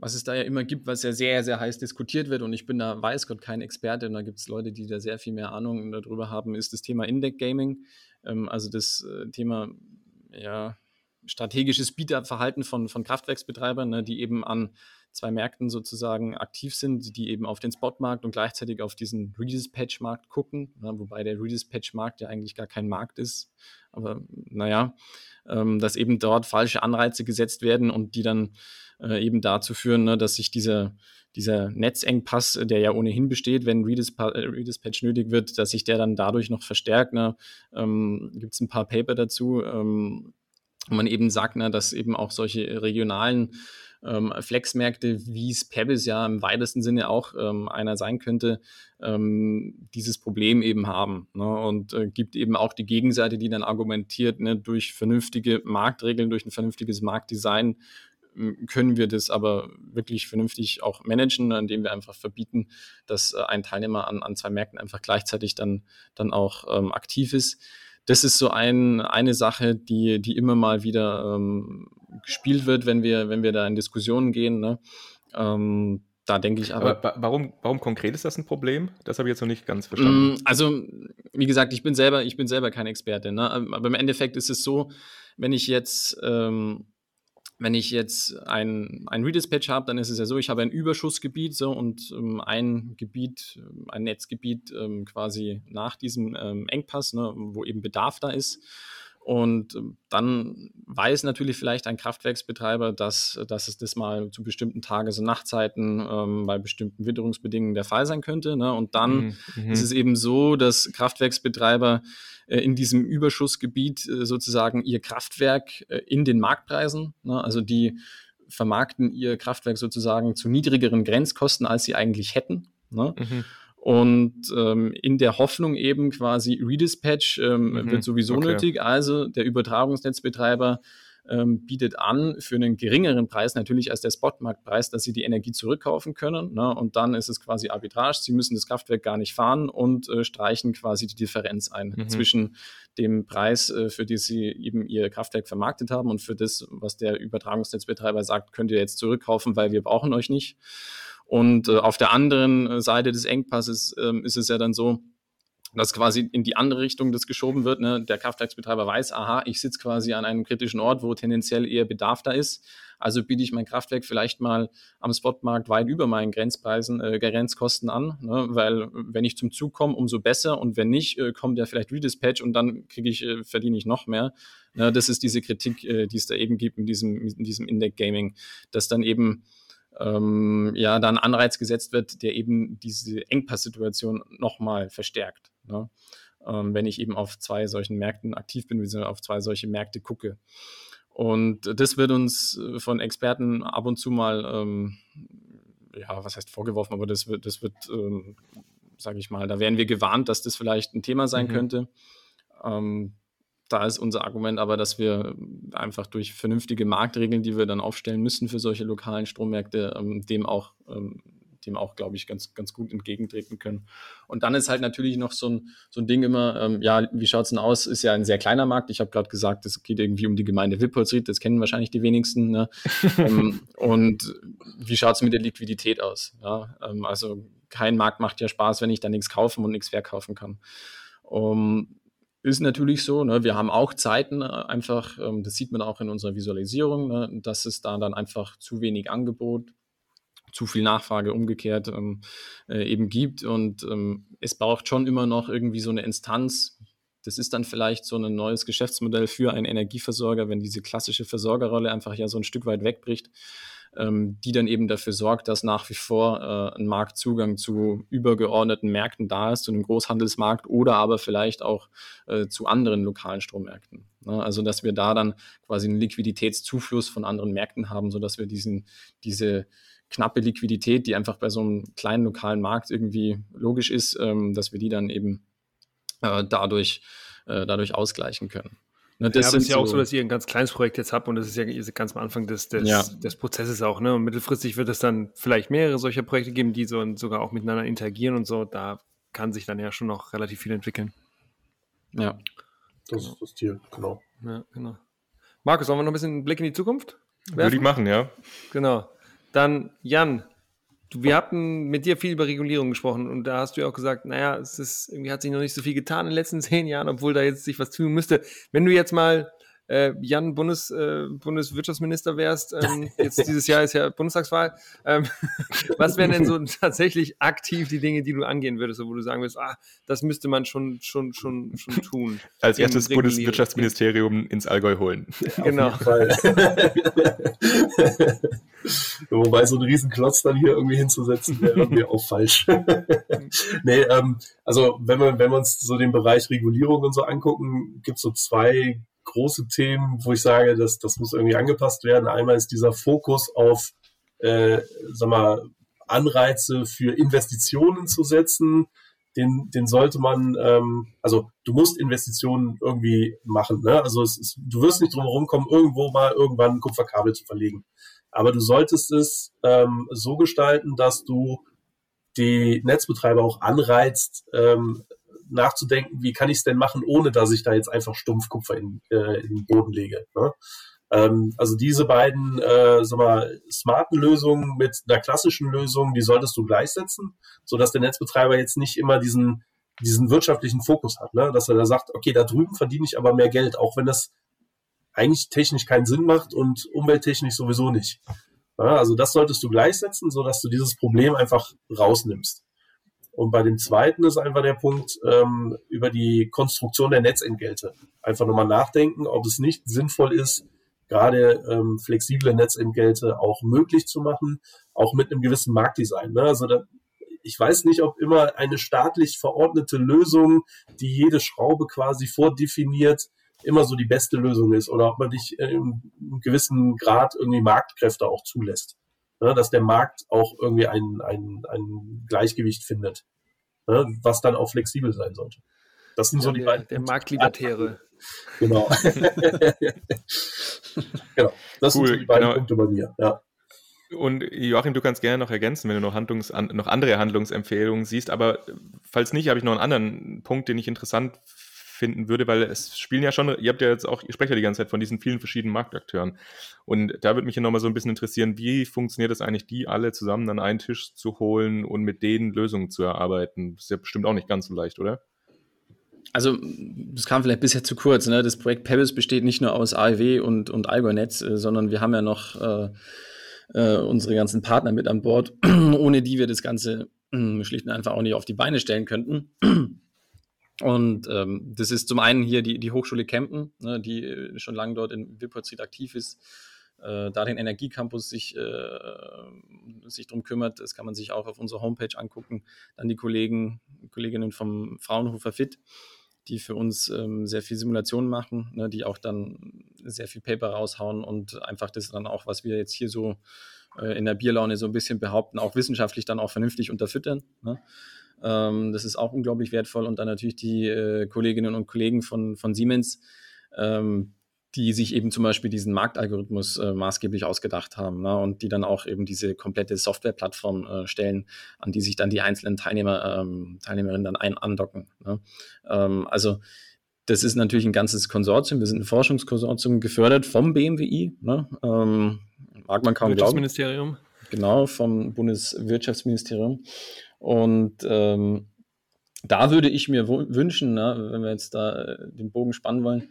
was es da ja immer gibt, was ja sehr, sehr heiß diskutiert wird. Und ich bin da, weiß Gott, kein Experte. Und da gibt es Leute, die da sehr viel mehr Ahnung darüber haben, ist das Thema Index Gaming, ähm, also das äh, Thema, ja, strategisches Bieterverhalten von, von Kraftwerksbetreibern, ne, die eben an zwei Märkten sozusagen aktiv sind, die eben auf den Spotmarkt und gleichzeitig auf diesen Redispatch-Markt gucken, ja, wobei der Redispatch-Markt ja eigentlich gar kein Markt ist. Aber naja, ähm, dass eben dort falsche Anreize gesetzt werden und die dann äh, eben dazu führen, ne, dass sich dieser, dieser Netzengpass, der ja ohnehin besteht, wenn Redispatch, äh, nötig wird, dass sich der dann dadurch noch verstärkt. Ne? Ähm, Gibt es ein paar Paper dazu, ähm, wo man eben sagt, ne, dass eben auch solche regionalen ähm, Flexmärkte, wie es Pebbles ja im weitesten Sinne auch ähm, einer sein könnte, ähm, dieses Problem eben haben. Ne? Und äh, gibt eben auch die Gegenseite, die dann argumentiert, ne, durch vernünftige Marktregeln, durch ein vernünftiges Marktdesign können wir das aber wirklich vernünftig auch managen, indem wir einfach verbieten, dass äh, ein Teilnehmer an, an zwei Märkten einfach gleichzeitig dann, dann auch ähm, aktiv ist. Das ist so ein, eine Sache, die, die immer mal wieder ähm, gespielt wird, wenn wir, wenn wir da in Diskussionen gehen. Ne? Ähm, da denke ich aber. aber warum, warum konkret ist das ein Problem? Das habe ich jetzt noch nicht ganz verstanden. Mm, also, wie gesagt, ich bin selber, ich bin selber kein Experte. Ne? Aber im Endeffekt ist es so, wenn ich jetzt ähm, wenn ich jetzt ein, ein Redispatch habe, dann ist es ja so, ich habe ein Überschussgebiet so, und ähm, ein Gebiet, ein Netzgebiet ähm, quasi nach diesem ähm, Engpass, ne, wo eben Bedarf da ist. Und ähm, dann weiß natürlich vielleicht ein Kraftwerksbetreiber, dass, dass es das mal zu bestimmten Tages- und Nachtzeiten ähm, bei bestimmten Witterungsbedingungen der Fall sein könnte. Ne? Und dann mhm. ist es eben so, dass Kraftwerksbetreiber äh, in diesem Überschussgebiet äh, sozusagen ihr Kraftwerk äh, in den Marktpreisen, ne? also die vermarkten ihr Kraftwerk sozusagen zu niedrigeren Grenzkosten, als sie eigentlich hätten. Ne? Mhm. Und ähm, in der Hoffnung eben quasi Redispatch ähm, mhm. wird sowieso okay. nötig. Also der Übertragungsnetzbetreiber ähm, bietet an für einen geringeren Preis natürlich als der Spotmarktpreis, dass sie die Energie zurückkaufen können. Ne? Und dann ist es quasi Arbitrage. Sie müssen das Kraftwerk gar nicht fahren und äh, streichen quasi die Differenz ein mhm. zwischen dem Preis, äh, für den sie eben ihr Kraftwerk vermarktet haben und für das, was der Übertragungsnetzbetreiber sagt, könnt ihr jetzt zurückkaufen, weil wir brauchen euch nicht. Und äh, auf der anderen äh, Seite des Engpasses äh, ist es ja dann so, dass quasi in die andere Richtung das geschoben wird. Ne? Der Kraftwerksbetreiber weiß, aha, ich sitze quasi an einem kritischen Ort, wo tendenziell eher Bedarf da ist. Also biete ich mein Kraftwerk vielleicht mal am Spotmarkt weit über meinen Grenzpreisen, äh, Grenzkosten an, ne? weil wenn ich zum Zug komme, umso besser und wenn nicht, äh, kommt ja vielleicht Redispatch und dann kriege ich, äh, verdiene ich noch mehr. Ne? Das ist diese Kritik, äh, die es da eben gibt in diesem, in diesem Index Gaming, dass dann eben ähm, ja, da ein Anreiz gesetzt wird, der eben diese Engpasssituation nochmal verstärkt. Ne? Ähm, wenn ich eben auf zwei solchen Märkten aktiv bin, wie auf zwei solche Märkte gucke. Und das wird uns äh, von Experten ab und zu mal, ähm, ja, was heißt vorgeworfen, aber das wird, das wird, ähm, sage ich mal, da werden wir gewarnt, dass das vielleicht ein Thema sein mhm. könnte. Ähm, da ist unser Argument aber, dass wir einfach durch vernünftige Marktregeln, die wir dann aufstellen müssen für solche lokalen Strommärkte, ähm, dem auch, ähm, dem auch, glaube ich, ganz, ganz gut entgegentreten können. Und dann ist halt natürlich noch so ein, so ein Ding immer, ähm, ja, wie schaut es denn aus? Ist ja ein sehr kleiner Markt. Ich habe gerade gesagt, es geht irgendwie um die Gemeinde Wippolsried, das kennen wahrscheinlich die wenigsten. Ne? ähm, und wie schaut es mit der Liquidität aus? Ja? Ähm, also kein Markt macht ja Spaß, wenn ich da nichts kaufen und nichts verkaufen kann. Um, ist natürlich so. Ne? Wir haben auch Zeiten äh, einfach, ähm, das sieht man auch in unserer Visualisierung, ne? dass es da dann einfach zu wenig Angebot, zu viel Nachfrage umgekehrt ähm, äh, eben gibt. Und ähm, es braucht schon immer noch irgendwie so eine Instanz. Das ist dann vielleicht so ein neues Geschäftsmodell für einen Energieversorger, wenn diese klassische Versorgerrolle einfach ja so ein Stück weit wegbricht ähm, die dann eben dafür sorgt, dass nach wie vor äh, ein Marktzugang zu übergeordneten Märkten da ist, zu einem Großhandelsmarkt oder aber vielleicht auch äh, zu anderen lokalen Strommärkten. Ne? Also dass wir da dann quasi einen Liquiditätszufluss von anderen Märkten haben, sodass wir diesen, diese knappe Liquidität, die einfach bei so einem kleinen lokalen Markt irgendwie logisch ist, ähm, dass wir die dann eben äh, dadurch, äh, dadurch ausgleichen können. Ne, das ja, aber es ist ja so auch so, dass ihr ein ganz kleines Projekt jetzt habt und das ist ja ganz am Anfang des, des, ja. des Prozesses auch. Ne? Und mittelfristig wird es dann vielleicht mehrere solcher Projekte geben, die so sogar auch miteinander interagieren und so. Da kann sich dann ja schon noch relativ viel entwickeln. Ja. Das ist das Ziel, genau. Ja, genau. Markus, sollen wir noch ein bisschen einen Blick in die Zukunft? Werfen? Würde ich machen, ja. Genau. Dann Jan, wir hatten mit dir viel über Regulierung gesprochen und da hast du ja auch gesagt, naja, es ist, irgendwie hat sich noch nicht so viel getan in den letzten zehn Jahren, obwohl da jetzt sich was tun müsste. Wenn du jetzt mal äh, Jan Bundes, äh, Bundeswirtschaftsminister wärst, ähm, jetzt dieses Jahr ist ja Bundestagswahl, ähm, was wären denn so tatsächlich aktiv die Dinge, die du angehen würdest, wo du sagen würdest, ah, das müsste man schon, schon, schon, schon tun? Als erstes Bundeswirtschaftsministerium ins Allgäu holen. Genau. Wobei so ein Riesenklotz dann hier irgendwie hinzusetzen, wäre irgendwie auch falsch. nee, ähm, also wenn wir, wenn wir uns so den Bereich Regulierung und so angucken, gibt es so zwei große Themen, wo ich sage, dass das muss irgendwie angepasst werden. Einmal ist dieser Fokus auf, äh, sag mal, Anreize für Investitionen zu setzen. Den, den sollte man, ähm, also du musst Investitionen irgendwie machen. Ne? Also es ist, du wirst nicht drum herum kommen, irgendwo mal irgendwann Kupferkabel zu verlegen. Aber du solltest es ähm, so gestalten, dass du die Netzbetreiber auch anreizt, ähm, nachzudenken, wie kann ich es denn machen, ohne dass ich da jetzt einfach stumpf Kupfer in, äh, in den Boden lege. Ne? Ähm, also diese beiden äh, sag mal, smarten Lösungen mit einer klassischen Lösung, die solltest du gleichsetzen, sodass der Netzbetreiber jetzt nicht immer diesen, diesen wirtschaftlichen Fokus hat, ne? dass er da sagt, okay, da drüben verdiene ich aber mehr Geld, auch wenn das eigentlich technisch keinen Sinn macht und umwelttechnisch sowieso nicht. Ja, also das solltest du gleichsetzen, sodass du dieses Problem einfach rausnimmst. Und bei dem zweiten ist einfach der Punkt ähm, über die Konstruktion der Netzentgelte. Einfach nochmal nachdenken, ob es nicht sinnvoll ist, gerade ähm, flexible Netzentgelte auch möglich zu machen, auch mit einem gewissen Marktdesign. Ne? Also da, ich weiß nicht, ob immer eine staatlich verordnete Lösung, die jede Schraube quasi vordefiniert, immer so die beste Lösung ist oder ob man nicht in einem gewissen Grad irgendwie Marktkräfte auch zulässt. Ne, dass der Markt auch irgendwie ein, ein, ein Gleichgewicht findet, ne, was dann auch flexibel sein sollte. Das sind ja, so die der, beiden. Der Marktlibertäre. Genau. genau. Das cool, sind so die beiden genau. Punkte bei mir. Ja. Und Joachim, du kannst gerne noch ergänzen, wenn du noch, Handlungs noch andere Handlungsempfehlungen siehst. Aber falls nicht, habe ich noch einen anderen Punkt, den ich interessant finden würde, weil es spielen ja schon, ihr habt ja jetzt auch, ihr sprecht ja die ganze Zeit von diesen vielen verschiedenen Marktakteuren. Und da würde mich ja nochmal so ein bisschen interessieren, wie funktioniert es eigentlich, die alle zusammen an einen Tisch zu holen und mit denen Lösungen zu erarbeiten? Das ist ja bestimmt auch nicht ganz so leicht, oder? Also, das kam vielleicht bisher zu kurz. Ne? Das Projekt Pebbles besteht nicht nur aus AEW und, und Allgäu-Netz, äh, sondern wir haben ja noch äh, äh, unsere ganzen Partner mit an Bord, ohne die wir das Ganze äh, schlicht und einfach auch nicht auf die Beine stellen könnten. Und ähm, das ist zum einen hier die, die Hochschule Kempen, ne, die äh, schon lange dort in Wilpolstried aktiv ist, äh, da den Energiecampus sich, äh, sich drum kümmert. Das kann man sich auch auf unserer Homepage angucken. Dann die Kollegen, Kolleginnen vom Fraunhofer Fit, die für uns ähm, sehr viel Simulationen machen, ne, die auch dann sehr viel Paper raushauen und einfach das dann auch, was wir jetzt hier so äh, in der Bierlaune so ein bisschen behaupten, auch wissenschaftlich dann auch vernünftig unterfüttern. Ne? Ähm, das ist auch unglaublich wertvoll. Und dann natürlich die äh, Kolleginnen und Kollegen von, von Siemens, ähm, die sich eben zum Beispiel diesen Marktalgorithmus äh, maßgeblich ausgedacht haben ne? und die dann auch eben diese komplette Softwareplattform äh, stellen, an die sich dann die einzelnen Teilnehmer, ähm, Teilnehmerinnen dann ein andocken. Ne? Ähm, also das ist natürlich ein ganzes Konsortium. Wir sind ein Forschungskonsortium gefördert vom BMWI. Ne? Ähm, mag man kaum glauben. Genau, vom Bundeswirtschaftsministerium. Und ähm, da würde ich mir wünschen, ne, wenn wir jetzt da äh, den Bogen spannen wollen,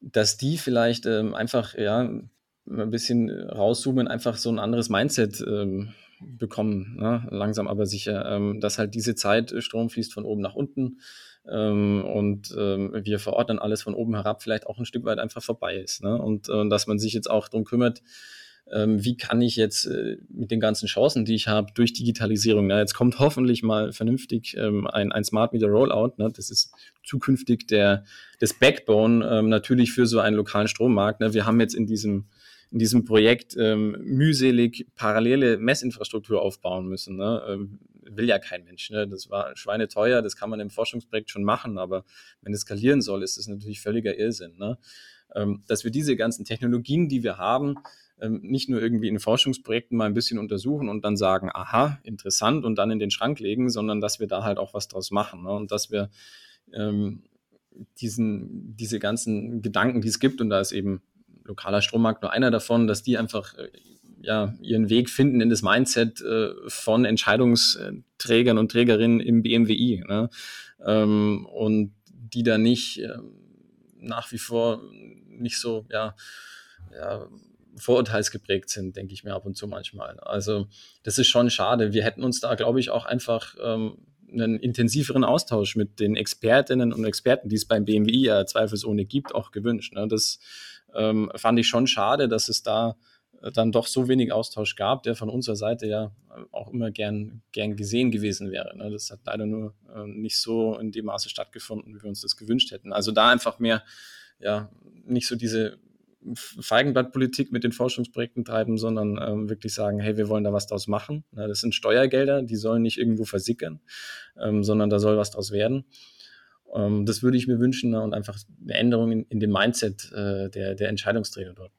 dass die vielleicht ähm, einfach ja ein bisschen rauszoomen, einfach so ein anderes Mindset ähm, bekommen, ne? langsam aber sicher, ähm, dass halt diese Zeit äh, Strom fließt von oben nach unten ähm, und ähm, wir verordnen alles von oben herab vielleicht auch ein Stück weit einfach vorbei ist. Ne? Und äh, dass man sich jetzt auch darum kümmert, ähm, wie kann ich jetzt äh, mit den ganzen Chancen, die ich habe durch Digitalisierung, na, jetzt kommt hoffentlich mal vernünftig ähm, ein, ein Smart Meter Rollout, ne, das ist zukünftig der, das Backbone ähm, natürlich für so einen lokalen Strommarkt. Ne. Wir haben jetzt in diesem in diesem Projekt ähm, mühselig parallele Messinfrastruktur aufbauen müssen. Ne? Will ja kein Mensch. Ne? Das war schweineteuer, das kann man im Forschungsprojekt schon machen, aber wenn es skalieren soll, ist das natürlich völliger Irrsinn. Ne? Dass wir diese ganzen Technologien, die wir haben, ähm, nicht nur irgendwie in Forschungsprojekten mal ein bisschen untersuchen und dann sagen, aha, interessant und dann in den Schrank legen, sondern dass wir da halt auch was draus machen ne? und dass wir ähm, diesen, diese ganzen Gedanken, die es gibt, und da ist eben lokaler Strommarkt nur einer davon, dass die einfach äh, ja, ihren Weg finden in das Mindset äh, von Entscheidungsträgern und Trägerinnen im BMWI. Ne? Ähm, und die da nicht äh, nach wie vor nicht so, ja, ja vorurteilsgeprägt sind, denke ich mir ab und zu manchmal. Also das ist schon schade. Wir hätten uns da, glaube ich, auch einfach ähm, einen intensiveren Austausch mit den Expertinnen und Experten, die es beim BMWI ja zweifelsohne gibt, auch gewünscht. Ne? Das ähm, fand ich schon schade, dass es da äh, dann doch so wenig Austausch gab, der von unserer Seite ja auch immer gern, gern gesehen gewesen wäre. Ne? Das hat leider nur äh, nicht so in dem Maße stattgefunden, wie wir uns das gewünscht hätten. Also da einfach mehr, ja, nicht so diese Feigenblattpolitik mit den Forschungsprojekten treiben, sondern ähm, wirklich sagen, hey, wir wollen da was draus machen. Ja, das sind Steuergelder, die sollen nicht irgendwo versickern, ähm, sondern da soll was draus werden. Ähm, das würde ich mir wünschen ne, und einfach eine Änderung in, in dem Mindset äh, der, der Entscheidungsträger dort.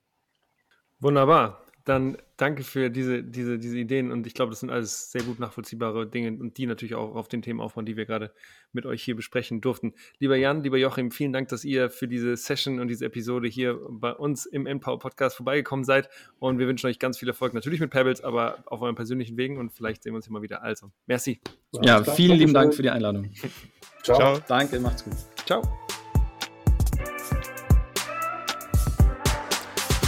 Wunderbar. Dann danke für diese, diese, diese Ideen und ich glaube, das sind alles sehr gut nachvollziehbare Dinge und die natürlich auch auf den Themen aufbauen, die wir gerade mit euch hier besprechen durften. Lieber Jan, lieber Joachim, vielen Dank, dass ihr für diese Session und diese Episode hier bei uns im Empower Podcast vorbeigekommen seid und wir wünschen euch ganz viel Erfolg, natürlich mit Pebbles, aber auf euren persönlichen Wegen und vielleicht sehen wir uns hier mal wieder. Also, merci. Ja, vielen lieben Dank für die Einladung. Ciao. Ciao. Danke, macht's gut. Ciao.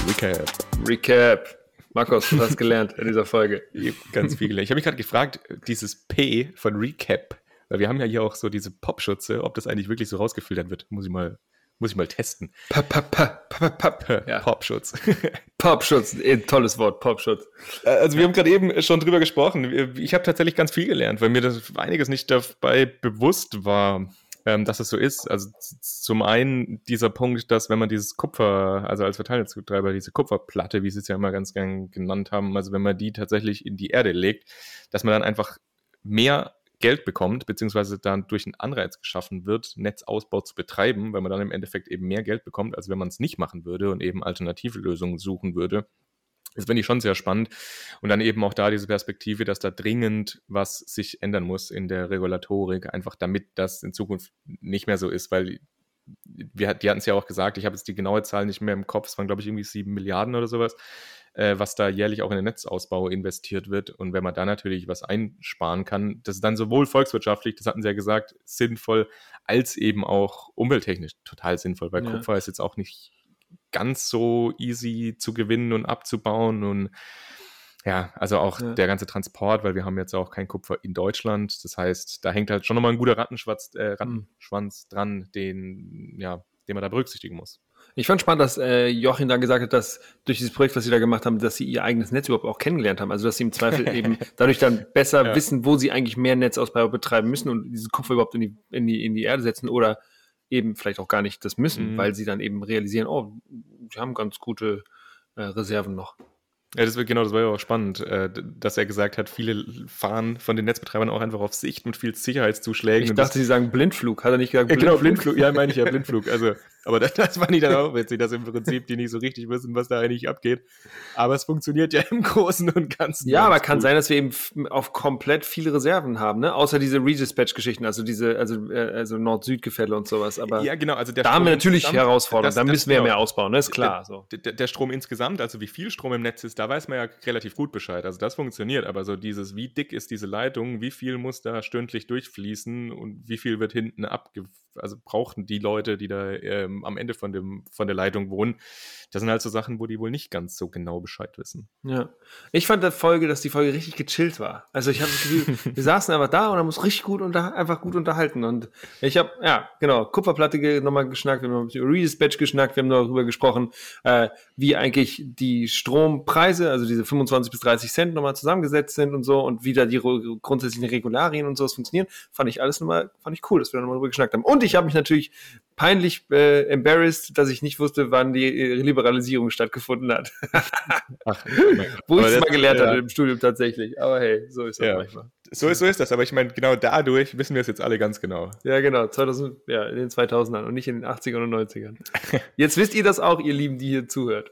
Recap. Recap. Markus, du hast gelernt in dieser Folge. Ich ganz viel gelernt. Ich habe mich gerade gefragt, dieses P von Recap, weil wir haben ja hier auch so diese Popschutze, ob das eigentlich wirklich so rausgefiltert wird. Muss ich mal, muss ich mal testen. Pa, pa, pa. Ja. Popschutz. Popschutz, ein tolles Wort, Popschutz. Also wir haben gerade eben schon drüber gesprochen. Ich habe tatsächlich ganz viel gelernt, weil mir das einiges nicht dabei bewusst war ähm, dass es so ist. Also zum einen dieser Punkt, dass wenn man dieses Kupfer, also als Verteilnetzbetreiber diese Kupferplatte, wie sie es ja immer ganz gern genannt haben, also wenn man die tatsächlich in die Erde legt, dass man dann einfach mehr Geld bekommt, beziehungsweise dann durch einen Anreiz geschaffen wird, Netzausbau zu betreiben, weil man dann im Endeffekt eben mehr Geld bekommt, als wenn man es nicht machen würde und eben alternative Lösungen suchen würde. Das finde ich schon sehr spannend. Und dann eben auch da diese Perspektive, dass da dringend was sich ändern muss in der Regulatorik, einfach damit das in Zukunft nicht mehr so ist, weil wir, die hatten es ja auch gesagt, ich habe jetzt die genaue Zahl nicht mehr im Kopf, es waren glaube ich irgendwie sieben Milliarden oder sowas, äh, was da jährlich auch in den Netzausbau investiert wird. Und wenn man da natürlich was einsparen kann, das ist dann sowohl volkswirtschaftlich, das hatten sie ja gesagt, sinnvoll, als eben auch umwelttechnisch total sinnvoll, weil ja. Kupfer ist jetzt auch nicht ganz so easy zu gewinnen und abzubauen und ja, also auch ja. der ganze Transport, weil wir haben jetzt auch kein Kupfer in Deutschland. Das heißt, da hängt halt schon nochmal ein guter Rattenschwanz, äh, hm. Rattenschwanz mhm. dran, den, ja, den man da berücksichtigen muss. Ich fand spannend, dass äh, Joachim dann gesagt hat, dass durch dieses Projekt, was sie da gemacht haben, dass sie ihr eigenes Netz überhaupt auch kennengelernt haben. Also dass sie im Zweifel eben dadurch dann besser ja. wissen, wo sie eigentlich mehr Netzausbau betreiben müssen und diesen Kupfer überhaupt in die, in die, in die Erde setzen oder eben vielleicht auch gar nicht das müssen, mhm. weil sie dann eben realisieren, oh, wir haben ganz gute äh, Reserven noch. Ja, das war, genau, das war ja auch spannend, äh, dass er gesagt hat, viele fahren von den Netzbetreibern auch einfach auf Sicht mit viel Sicherheitszuschlägen. Ich dachte, sie sagen Blindflug, hat er nicht gesagt Blindflug? Ja, genau, Blindflug, ja, meine ich ja, Blindflug. Also, aber das, das fand ich dann auch witzig, dass im Prinzip die nicht so richtig wissen, was da eigentlich abgeht. Aber es funktioniert ja im Großen und Ganzen. Ja, aber kann gut. sein, dass wir eben auf komplett viele Reserven haben, ne? Außer diese Redispatch-Geschichten, also diese, also, äh, also Nord-Süd-Gefälle und sowas. Aber ja, genau, also der da Strom haben wir natürlich Herausforderungen, da müssen wir genau, mehr ausbauen, ne? Ist klar. Der, so. Der, der Strom insgesamt, also wie viel Strom im Netz ist, da weiß man ja relativ gut Bescheid. Also das funktioniert, aber so dieses, wie dick ist diese Leitung, wie viel muss da stündlich durchfließen und wie viel wird hinten abge... Also brauchen die Leute, die da ähm, am Ende von, dem, von der Leitung wohnen, das sind halt so Sachen, wo die wohl nicht ganz so genau Bescheid wissen. Ja. Ich fand der Folge, dass die Folge richtig gechillt war. Also ich habe das Gefühl, wir saßen einfach da und haben uns richtig gut unter, einfach gut unterhalten. Und ich habe, ja, genau, Kupferplatte nochmal geschnackt, wir haben über Redispatch geschnackt, wir haben darüber gesprochen, äh, wie eigentlich die Strompreise, also diese 25 bis 30 Cent nochmal zusammengesetzt sind und so und wie da die grundsätzlichen Regularien und sowas funktionieren. Fand ich alles nochmal, fand ich cool, dass wir da nochmal drüber geschnackt haben. Und ich habe mich natürlich peinlich äh, embarrassed, dass ich nicht wusste, wann die äh, Liberalisierung stattgefunden hat. Ach, Wo ich es mal gelernt ja. hatte im Studium tatsächlich. Aber hey, so ist das ja. manchmal. So ist, so ist das, aber ich meine, genau dadurch wissen wir es jetzt alle ganz genau. Ja, genau, 2000, ja, in den 2000ern und nicht in den 80ern und 90ern. Jetzt wisst ihr das auch, ihr Lieben, die hier zuhört.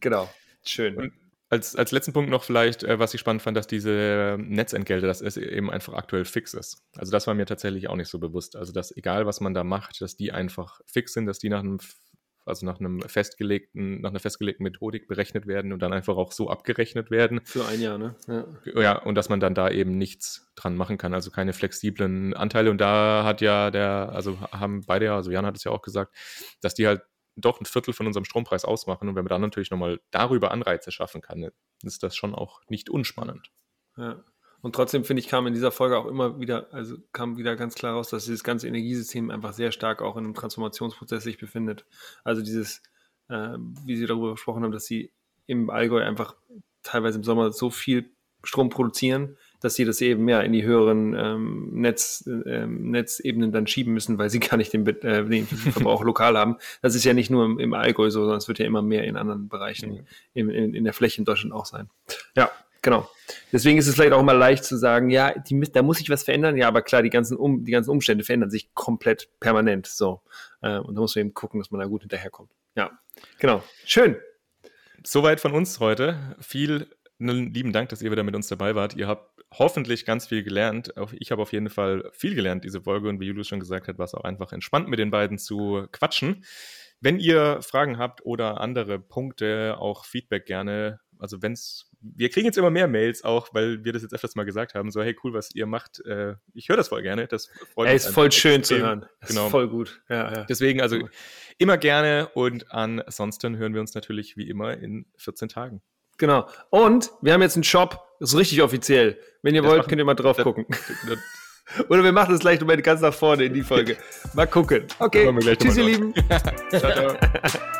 Genau, schön. Und als, als letzten Punkt noch vielleicht, äh, was ich spannend fand, dass diese Netzentgelte, dass es eben einfach aktuell fix ist. Also das war mir tatsächlich auch nicht so bewusst. Also dass egal, was man da macht, dass die einfach fix sind, dass die nach einem also nach einem festgelegten, nach einer festgelegten Methodik berechnet werden und dann einfach auch so abgerechnet werden. Für ein Jahr, ne? Ja. ja, und dass man dann da eben nichts dran machen kann, also keine flexiblen Anteile. Und da hat ja der, also haben beide ja, also Jan hat es ja auch gesagt, dass die halt doch ein Viertel von unserem Strompreis ausmachen. Und wenn man dann natürlich nochmal darüber Anreize schaffen kann, ist das schon auch nicht unspannend. Ja. Und trotzdem finde ich, kam in dieser Folge auch immer wieder, also kam wieder ganz klar raus, dass dieses ganze Energiesystem einfach sehr stark auch in einem Transformationsprozess sich befindet. Also dieses, äh, wie Sie darüber gesprochen haben, dass Sie im Allgäu einfach teilweise im Sommer so viel Strom produzieren, dass sie das eben mehr in die höheren ähm, Netz, ähm, Netzebenen dann schieben müssen, weil sie gar nicht den, äh, den Verbrauch lokal haben. Das ist ja nicht nur im, im Allgäu so, sondern es wird ja immer mehr in anderen Bereichen mhm. in, in, in der Fläche in Deutschland auch sein. Ja, genau. Deswegen ist es vielleicht auch immer leicht zu sagen, ja, die, da muss sich was verändern. Ja, aber klar, die ganzen, um, die ganzen Umstände verändern sich komplett permanent. So. Äh, und da muss man eben gucken, dass man da gut hinterherkommt. Ja, genau. Schön. Soweit von uns heute. Viel lieben Dank, dass ihr wieder mit uns dabei wart. Ihr habt hoffentlich ganz viel gelernt. Ich habe auf jeden Fall viel gelernt, diese Folge. Und wie Julius schon gesagt hat, war es auch einfach entspannt, mit den beiden zu quatschen. Wenn ihr Fragen habt oder andere Punkte, auch Feedback gerne. Also wenn es, wir kriegen jetzt immer mehr Mails auch, weil wir das jetzt öfters mal gesagt haben, so hey cool, was ihr macht. Äh, ich höre das voll gerne. Das freut mich. ist voll schön extrem. zu hören. Das genau. Ist voll gut. Ja, ja. Deswegen also immer gerne und ansonsten hören wir uns natürlich wie immer in 14 Tagen. Genau. Und wir haben jetzt einen Shop, das ist richtig offiziell. Wenn ihr das wollt, könnt ihr mal drauf das, gucken. Das, Oder wir machen das gleich nochmal ganz nach vorne in die Folge. Mal gucken. Okay. Tschüss, ihr Lieben. ciao, ciao.